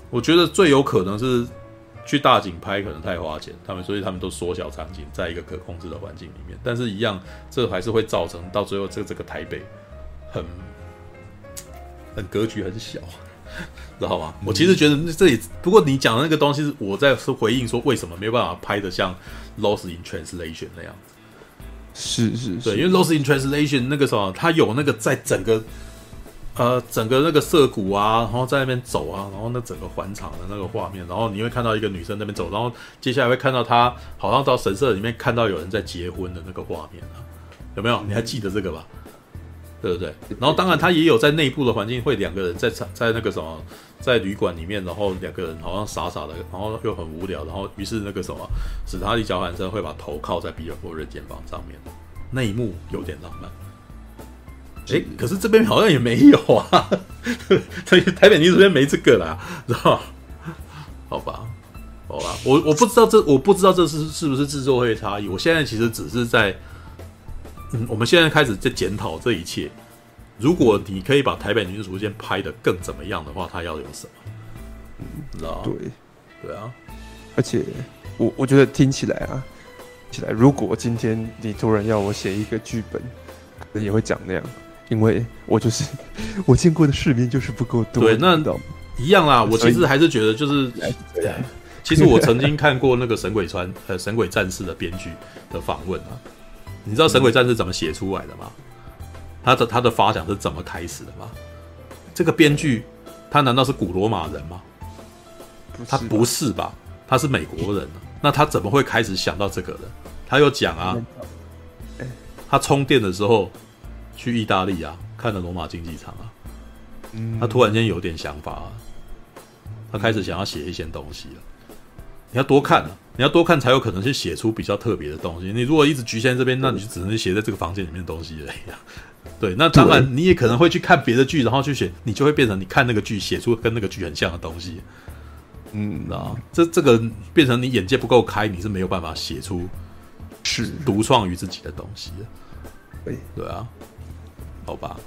我觉得最有可能是去大景拍可能太花钱，他们所以他们都缩小场景，在一个可控制的环境里面。但是，一样这还是会造成到最后这这个台北很很格局很小，知道吗？我其实觉得这里，不过你讲的那个东西，我在是回应说为什么没有办法拍的像《Lost in Translation》那样子。
是是是，
对，因为《Lost in Translation》那个时候，它有那个在整个。呃，整个那个涩谷啊，然后在那边走啊，然后那整个环场的那个画面，然后你会看到一个女生在那边走，然后接下来会看到她好像到神社里面看到有人在结婚的那个画面啊，有没有？你还记得这个吧？对不对？然后当然他也有在内部的环境，会两个人在在那个什么，在旅馆里面，然后两个人好像傻傻的，然后又很无聊，然后于是那个什么史塔利·乔韩森会把头靠在比尔·波瑞肩膀上面，那一幕有点浪漫。哎，可是这边好像也没有啊，所 以台北女主编没这个啦，知道？好吧，好吧，我我不知道这，我不知道这是是不是制作会差异。我现在其实只是在，嗯，我们现在开始在检讨这一切。如果你可以把台北女主编拍的更怎么样的话，它要有什么？嗯，知道？对，对啊。
而且我我觉得听起来啊，起来，如果今天你突然要我写一个剧本，也会讲那样。因为我就是 我见过的世面就是不够多，
对，那一样啦。我其实还是觉得就是，其实我曾经看过那个《神鬼传》呃《神鬼战士》的编剧的访问啊。你知道《神鬼战士》怎么写出来的吗？他的他的发想是怎么开始的吗？这个编剧他难道是古罗马人吗？他不是吧？他是美国人，那他怎么会开始想到这个的？他又讲啊，他充电的时候。去意大利啊，看了罗马竞技场啊，嗯，他突然间有点想法啊，他开始想要写一些东西了。你要多看啊，你要多看才有可能去写出比较特别的东西。你如果一直局限在这边，那你就只能写在这个房间里面的东西而已啊。对，那当然你也可能会去看别的剧，然后去写，你就会变成你看那个剧写出跟那个剧很像的东西。嗯，啊，这这个变成你眼界不够开，你是没有办法写出是独创于自己的东西的。对，对啊。好吧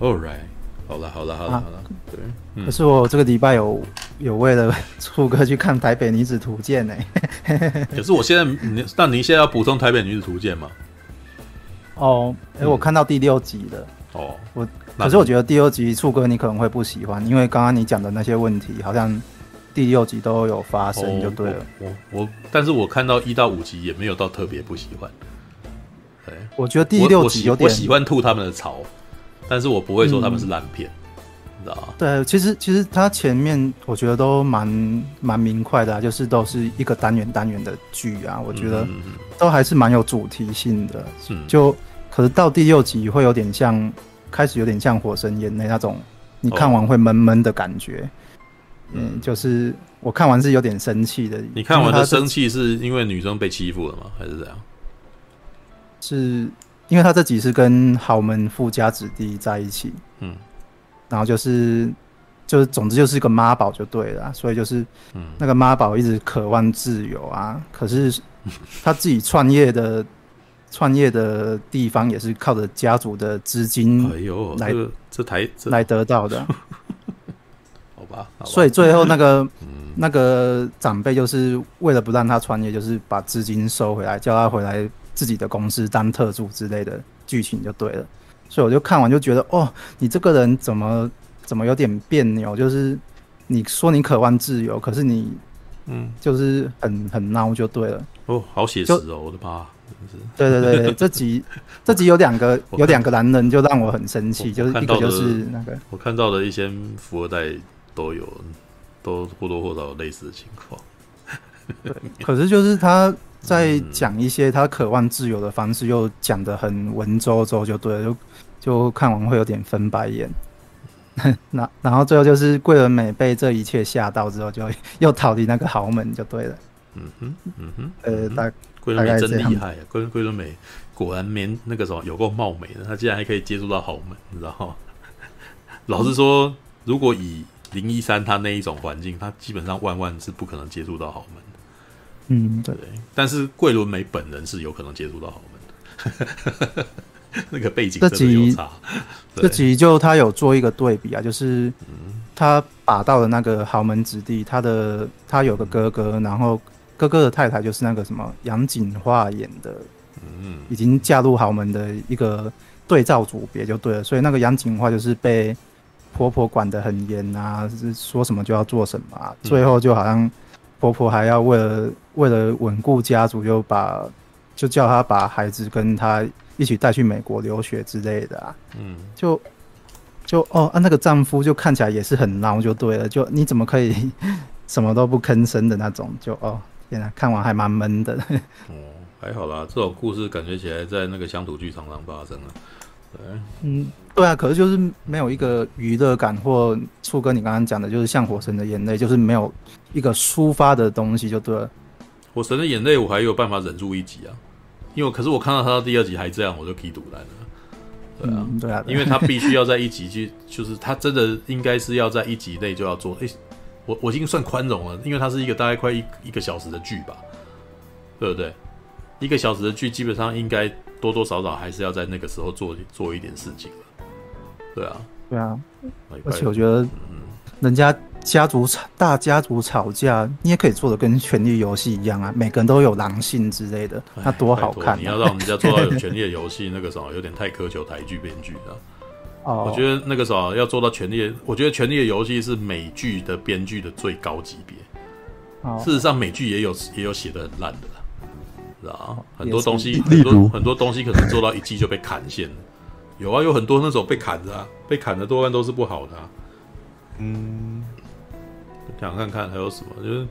，All right，好了，好了，好了，好了，对。
可是我这个礼拜有有为了 初哥去看《台北女子图鉴》呢。
可是我现在，你那您现在要补充《台北女子图鉴》吗？
哦，哎，我看到第六集了。哦，我可是我觉得第六集初哥你可能会不喜欢，因为刚刚你讲的那些问题，好像第六集都有发生，就对了。
我我，但是我看到一到五集也没有到特别不喜欢。对，
我觉得第六集有点
我，我喜欢吐他们的槽，但是我不会说他们是烂片，嗯、你知道吗？
对，其实其实它前面我觉得都蛮蛮明快的，啊，就是都是一个单元单元的剧啊，我觉得都还是蛮有主题性的。嗯，就可是到第六集会有点像，开始有点像《火神眼泪》那种，你看完会闷闷的感觉。哦、嗯，就是我看完是有点生气的。
你看完的生气是因为女生被欺负了吗？还是怎样？
是因为他这集是跟豪门富家子弟在一起，嗯，然后就是就是总之就是一个妈宝就对了，所以就是那个妈宝一直渴望自由啊，可是他自己创业的创业的地方也是靠着家族的资金来，哎呦，这个这台这来得到的，
好吧，好吧，
所以最后那个那个长辈就是为了不让他创业，就是把资金收回来，叫他回来。自己的公司当特助之类的剧情就对了，所以我就看完就觉得，哦，你这个人怎么怎么有点别扭？就是你说你渴望自由，可是你，嗯，就是很很孬就对了。
哦，好写实哦，我的妈！
对对对对，这集这集有两个有两个男人就让我很生气，就是一个就是那个
我看到的一些富二代都有，都或多或少有类似的情况。
对，可是就是他。在讲一些他渴望自由的方式，又讲得很文绉绉，就对了，就就看完会有点翻白眼。那然后最后就是桂纶镁被这一切吓到之后，就又逃离那个豪门，就对了。嗯哼，嗯哼，呃，大
桂纶镁真厉害啊！桂桂纶镁果然没那个什么有够貌美的，他竟然还可以接触到豪门，你知道吗？老实说，如果以林一山他那一种环境，他基本上万万是不可能接触到豪门的。
嗯，对。
但是桂纶镁本人是有可能接触到豪门的。那个背景真的有差。
这集就他有做一个对比啊，就是他把到的那个豪门子弟，他的他有个哥哥，然后哥哥的太太就是那个什么杨谨华演的，嗯，已经嫁入豪门的一个对照组别就对了。所以那个杨谨华就是被婆婆管得很严啊，是说什么就要做什么啊，最后就好像婆婆还要为了为了稳固家族，就把就叫她把孩子跟她。一起带去美国留学之类的啊，嗯，就就哦，啊，那个丈夫就看起来也是很孬，就对了，就你怎么可以什么都不吭声的那种，就哦，天啊，看完还蛮闷的。
哦，还好啦，这种故事感觉起来在那个乡土剧常常发生了。对，
嗯，对啊，可是就是没有一个娱乐感，或触哥你刚刚讲的，就是像《火神的眼泪》，就是没有一个抒发的东西，就对了。
《我神的眼泪》我还有办法忍住一集啊。因为可是我看到他到第二集还这样，我就可以赌烂了。对啊，
嗯、对啊，
因为他必须要在一集去，就是他真的应该是要在一集内就要做。诶，我我已经算宽容了，因为它是一个大概快一一个小时的剧吧，对不对？一个小时的剧基本上应该多多少少还是要在那个时候做做一点事情了。对啊，
对啊，而且我觉得，人家。家族吵，大家族吵架，你也可以做的跟《权力游戏》一样啊，每个人都有狼性之类的，那多好看啊！
你要让人家做到有《权力的游戏》，那个时候有点太苛求台剧编剧了。哦，我觉得那个时候要做到《权力》，我觉得《权力的游戏》是美剧的编剧的最高级别。哦，事实上美剧也有也有写的很烂的啦，是吧？很多东西，很多很多东西可能做到一季就被砍线了。有啊，有很多那种被砍的啊，被砍的多半都是不好的啊。嗯。想看看还有什么，就是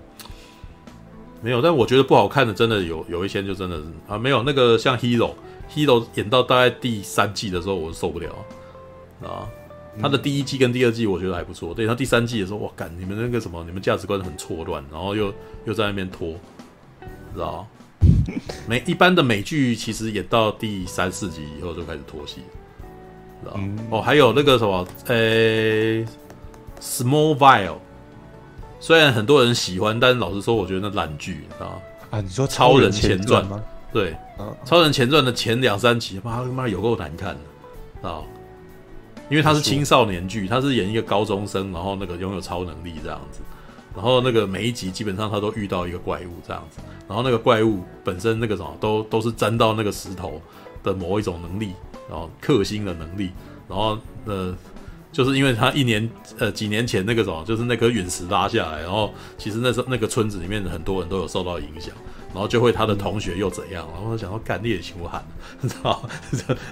没有。但我觉得不好看的，真的有有一些就真的是啊，没有那个像 Hero，Hero 演到大概第三季的时候，我受不了啊。他的第一季跟第二季我觉得还不错，对他第三季的时候，哇，干你们那个什么，你们价值观很错乱，然后又又在那边拖，知道美一般的美剧其实演到第三四集以后就开始拖戏，知道哦，还有那个什么，呃、欸、，Smallville。虽然很多人喜欢，但是老实说，我觉得那烂剧啊
啊！你说《超人前传》吗？
对，啊《超人前传》的前两三集，妈他妈有够难看的啊！因为他是青少年剧，他是演一个高中生，然后那个拥有超能力这样子，然后那个每一集基本上他都遇到一个怪物这样子，然后那个怪物本身那个什么都都是沾到那个石头的某一种能力，然后克星的能力，然后呃。就是因为他一年呃几年前那个什么，就是那颗陨石拉下来，然后其实那时候那个村子里面很多人都有受到影响，然后就会他的同学又怎样，然后想要干猎求喊，你知道，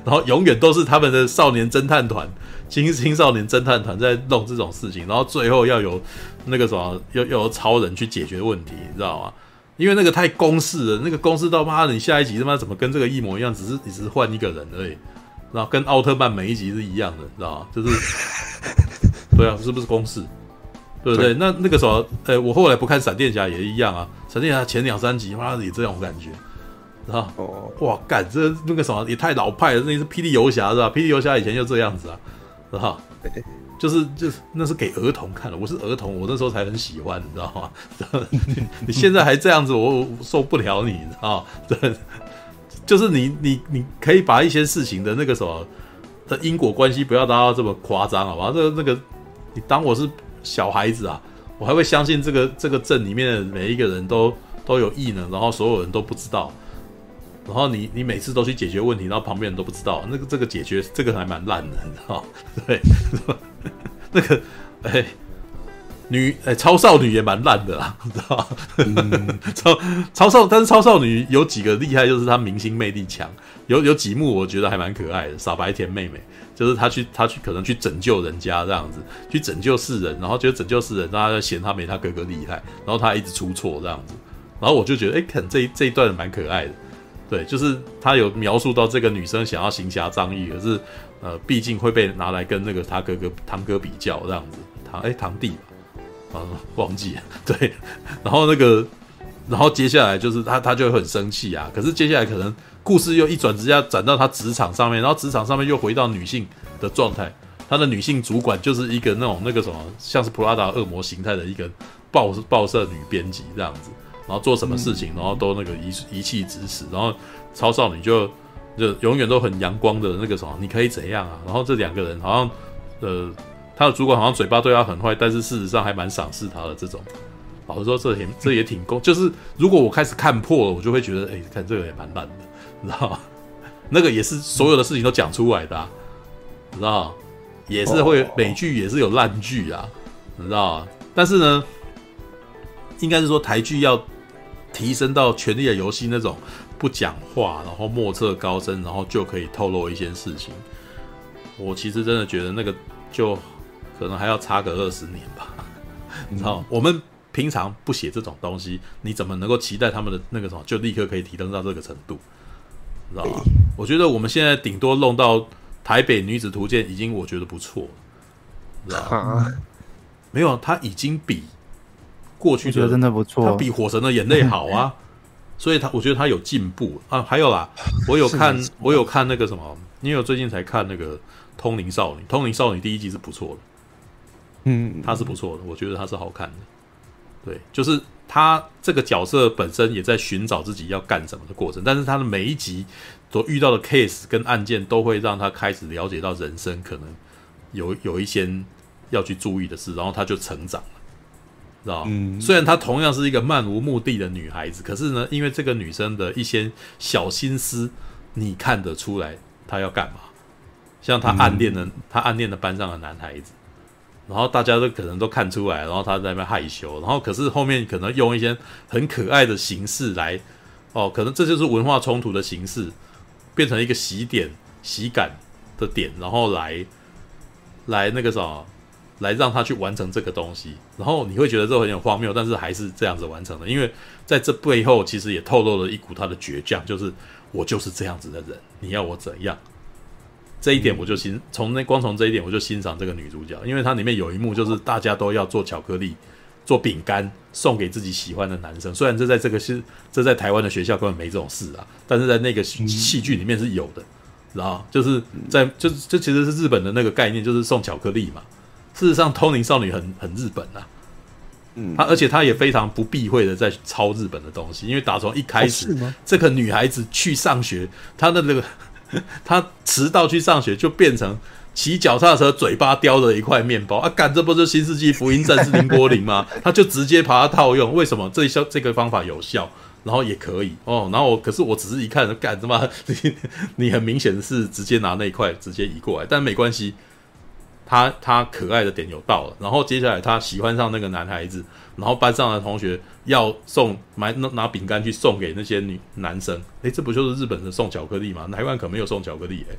然后永远都是他们的少年侦探团，青青少年侦探团在弄这种事情，然后最后要有那个什么，要要有超人去解决问题，你知道吗？因为那个太公式了，那个公式到妈的，你下一集他妈怎么跟这个一模一样，只是你只是换一个人而已。然后跟奥特曼每一集是一样的，知道吗？就是，对啊，是不是公式？对不对？对那那个时候，呃，我后来不看闪电侠也一样啊。闪电侠前两三集，妈的也这种感觉，知道哦，哇，干这那个什么也太老派了，那是霹雳游侠是吧？霹雳游侠以前就这样子啊，知道就是就是那是给儿童看的，我是儿童，我那时候才很喜欢，你知道吗？你现在还这样子，我，我受不了你，知道吗？对。就是你你你可以把一些事情的那个什么的因果关系不要达到这么夸张，好吧？这个那个，你当我是小孩子啊，我还会相信这个这个镇里面的每一个人都都有异能，然后所有人都不知道，然后你你每次都去解决问题，然后旁边人都不知道，那个这个解决这个还蛮烂的，你知道？对，那个哎。女诶、欸，超少女也蛮烂的啦，知道嗯、超超少，但是超少女有几个厉害，就是她明星魅力强。有有几幕我觉得还蛮可爱的，傻白甜妹妹就是她去她去可能去拯救人家这样子，去拯救世人，然后觉得拯救世人，大家就嫌她没她哥哥厉害，然后她一直出错这样子，然后我就觉得哎，看、欸、这一这一段蛮可爱的。对，就是她有描述到这个女生想要行侠仗义，可是呃，毕竟会被拿来跟那个她哥哥堂哥比较这样子，堂哎、欸、堂弟吧。啊，忘记了，对，然后那个，然后接下来就是他，他就会很生气啊。可是接下来可能故事又一转，直接转到他职场上面，然后职场上面又回到女性的状态，他的女性主管就是一个那种那个什么，像是普拉达恶魔形态的一个报报社女编辑这样子，然后做什么事情，然后都那个一一气指使，然后超少女就就永远都很阳光的那个什么，你可以怎样啊？然后这两个人好像呃，他的主管好像嘴巴对他很坏，但是事实上还蛮赏识他的这种。老实说，这也这也挺够，就是如果我开始看破了，我就会觉得，哎、看这个也蛮烂的，你知道吗？那个也是所有的事情都讲出来的、你知道？也是会美剧也是有烂剧啊，你知道？但是呢，应该是说台剧要提升到《权力的游戏》那种不讲话，然后莫测高深，然后就可以透露一些事情。我其实真的觉得那个就可能还要差个二十年吧，你知道吗？我们。平常不写这种东西，你怎么能够期待他们的那个什么就立刻可以提升到这个程度？知道吗？我觉得我们现在顶多弄到《台北女子图鉴》已经我觉得不错，知道吗？没有，他已经比过去的
真的不错，
他比《火神的眼泪》好啊，所以他我觉得他有进步啊。还有啦，我有看我有看那个什么，因为我最近才看那个《通灵少女》，《通灵少女》第一季是不错的，
嗯，
他是不错的，我觉得他是好看的。对，就是他这个角色本身也在寻找自己要干什么的过程，但是他的每一集所遇到的 case 跟案件，都会让他开始了解到人生可能有有一些要去注意的事，然后他就成长了，知道。虽然她同样是一个漫无目的的女孩子，可是呢，因为这个女生的一些小心思，你看得出来她要干嘛。像她暗恋的，她暗恋的班上的男孩子。然后大家都可能都看出来，然后他在那边害羞，然后可是后面可能用一些很可爱的形式来，哦，可能这就是文化冲突的形式，变成一个喜点、喜感的点，然后来来那个什么，来让他去完成这个东西，然后你会觉得这很有荒谬，但是还是这样子完成的，因为在这背后其实也透露了一股他的倔强，就是我就是这样子的人，你要我怎样？这一点我就欣从那光从这一点我就欣赏这个女主角，因为它里面有一幕就是大家都要做巧克力、做饼干送给自己喜欢的男生。虽然这在这个是这在台湾的学校根本没这种事啊，但是在那个戏剧里面是有的，知道就是在就是这其实是日本的那个概念，就是送巧克力嘛。事实上，通灵少女很很日本啊，嗯，她而且她也非常不避讳的在抄日本的东西，因为打从一开始，这个女孩子去上学，她的那个。他迟到去上学，就变成骑脚踏车，嘴巴叼着一块面包啊！干，这不是新世纪福音战士綾波林吗？他就直接把它套用。为什么这效这个方法有效，然后也可以哦？然后我可是我只是一看，干什么？你你很明显是直接拿那一块直接移过来，但没关系。他他可爱的点有到了，然后接下来他喜欢上那个男孩子，然后班上的同学要送买拿拿饼干去送给那些女男生，诶，这不就是日本的送巧克力吗？台湾可没有送巧克力诶。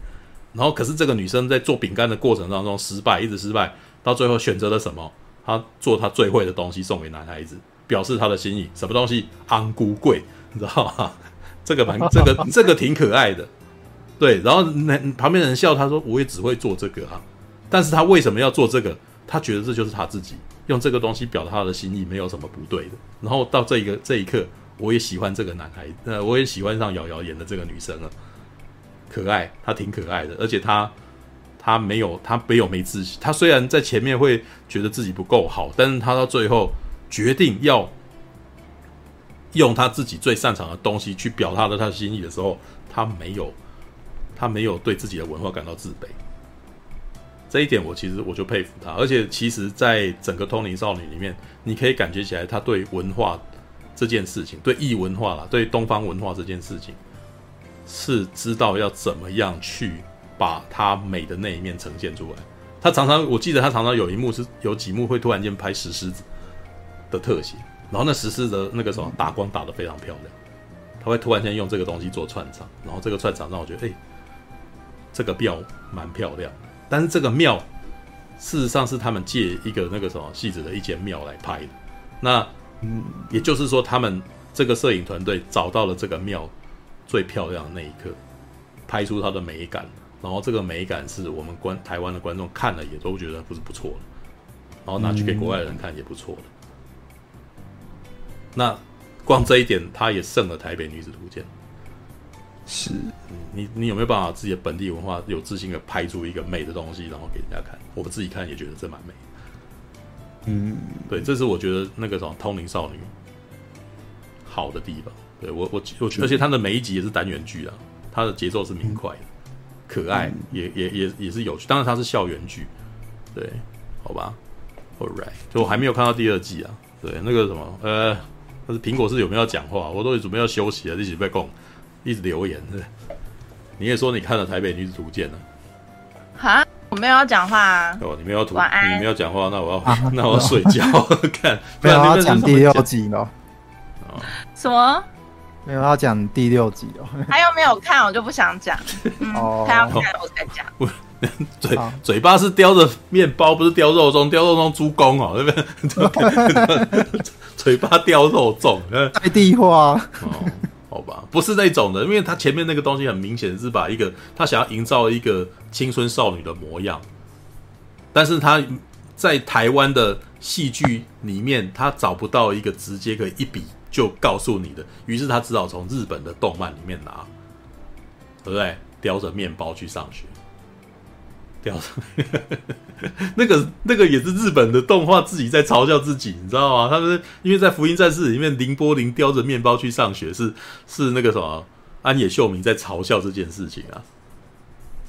然后可是这个女生在做饼干的过程当中失败，一直失败，到最后选择了什么？她做她最会的东西送给男孩子，表示她的心意。什么东西？安菇贵，你知道吗？这个蛮这个这个挺可爱的，对。然后那旁边人笑，他说我也只会做这个啊。但是他为什么要做这个？他觉得这就是他自己用这个东西表达他的心意，没有什么不对的。然后到这一个这一刻，我也喜欢这个男孩，呃，我也喜欢上瑶瑶演的这个女生了，可爱，她挺可爱的，而且她她没有她没有没自信，她虽然在前面会觉得自己不够好，但是她到最后决定要用她自己最擅长的东西去表达了她的心意的时候，她没有她没有对自己的文化感到自卑。这一点我其实我就佩服他，而且其实，在整个《通灵少女》里面，你可以感觉起来，他对文化这件事情，对异文化啦，对东方文化这件事情，是知道要怎么样去把它美的那一面呈现出来。他常常，我记得他常常有一幕是有几幕会突然间拍石狮子的特写，然后那石狮的那个什么打光打得非常漂亮，他会突然间用这个东西做串场，然后这个串场让我觉得，哎，这个庙蛮漂亮。但是这个庙，事实上是他们借一个那个什么戏子的一间庙来拍的。那，嗯，也就是说，他们这个摄影团队找到了这个庙最漂亮的那一刻，拍出它的美感。然后这个美感是我们观台湾的观众看了也都觉得不是不错的，然后拿去给国外的人看也不错的。那光这一点，他也胜了《台北女子图鉴》。
是，
你你有没有办法自己的本地文化有自信的拍出一个美的东西，然后给人家看？我们自己看也觉得这蛮美。
嗯，
对，这是我觉得那个什么通灵少女好的地方。对我我我，而且它的每一集也是单元剧啊，它的节奏是明快的，嗯、可爱，嗯、也也也也是有趣。当然它是校园剧，对，好吧，All right，就我还没有看到第二季啊。对，那个什么，呃，但是苹果是有没有讲话？我都准备要休息了，一起被供，一直留言。对，你也说你看了《台北女子图鉴》了？
哈，我没有要讲话啊。
哦，你没有图，
晚安。
你没有讲话，那我要，啊、那我要睡觉。看，
没有要讲第六集了。
哦，什么？
没有要讲第六集哦。
他又没有看？我就不想讲。嗯、哦，他要看我才讲。
嘴嘴巴是叼着面包，不是叼肉粽，叼肉粽猪公哦，对不对？嘴巴叼肉粽，
在地化
哦，好吧，不是那种的，因为他前面那个东西很明显是把一个他想要营造一个青春少女的模样，但是他在台湾的戏剧里面，他找不到一个直接可以一笔就告诉你的，于是他只好从日本的动漫里面拿，对不对？叼着面包去上学。掉 那个那个也是日本的动画自己在嘲笑自己，你知道吗？他们因为在《福音战士》里面，綾波丽叼着面包去上学，是是那个什么安野秀明在嘲笑这件事情啊。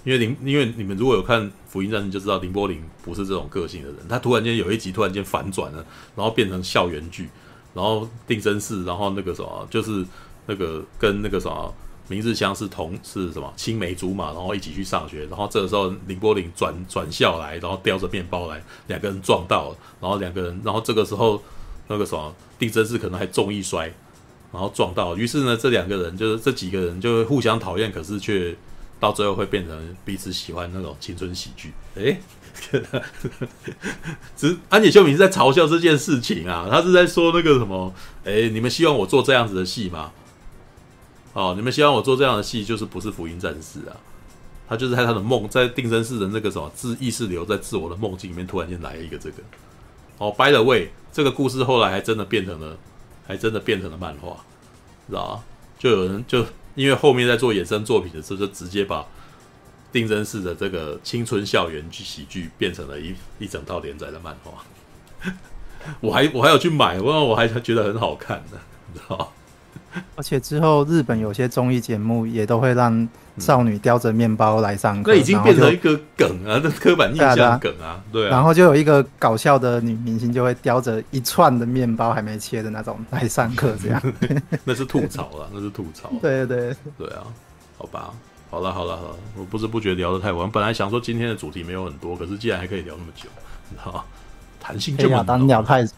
因为綾，因为你们如果有看《福音战士》，就知道綾波丽不是这种个性的人。他突然间有一集突然间反转了，然后变成校园剧，然后定身寺，然后那个什么，就是那个跟那个什么。明日香是同是什么青梅竹马，然后一起去上学，然后这个时候林波林转转校来，然后叼着面包来，两个人撞到了，然后两个人，然后这个时候那个什么定真是可能还重一摔，然后撞到，于是呢这两个人就是这几个人就互相讨厌，可是却到最后会变成彼此喜欢那种青春喜剧。诶，只是安野秀明是在嘲笑这件事情啊，他是在说那个什么，诶，你们希望我做这样子的戏吗？哦，你们希望我做这样的戏，就是不是福音战士啊？他就是在他的梦，在定真寺的那个什么自意识流，在自我的梦境里面，突然间来了一个这个。哦，by the way，这个故事后来还真的变成了，还真的变成了漫画，知道吗？就有人就因为后面在做衍生作品的时候，就直接把定真式的这个青春校园剧喜剧变成了一一整套连载的漫画。我还我还有去买，我我还觉得很好看的，你知道吗？
而且之后日本有些综艺节目也都会让少女叼着面包来上课，
那、嗯、已经变成一个梗啊，这刻板印象梗啊，对啊。
然后就有一个搞笑的女明星就会叼着一串的面包还没切的那种来上课，这样。
那是吐槽了，那是吐槽。
对对对，
对啊，好吧，好了好了好了，我不知不觉聊得太晚。本来想说今天的主题没有很多，可是既然还可以聊那么久，你知道吗？弹性这么高。黑亚当聊太久，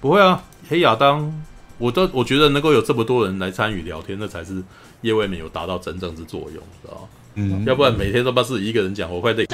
不
会啊，黑亚当。我都我觉得能够有这么多人来参与聊天，那才是业未眠有达到真正之作用，知道吗？嗯，要不然每天都把自己一个人讲，我快累。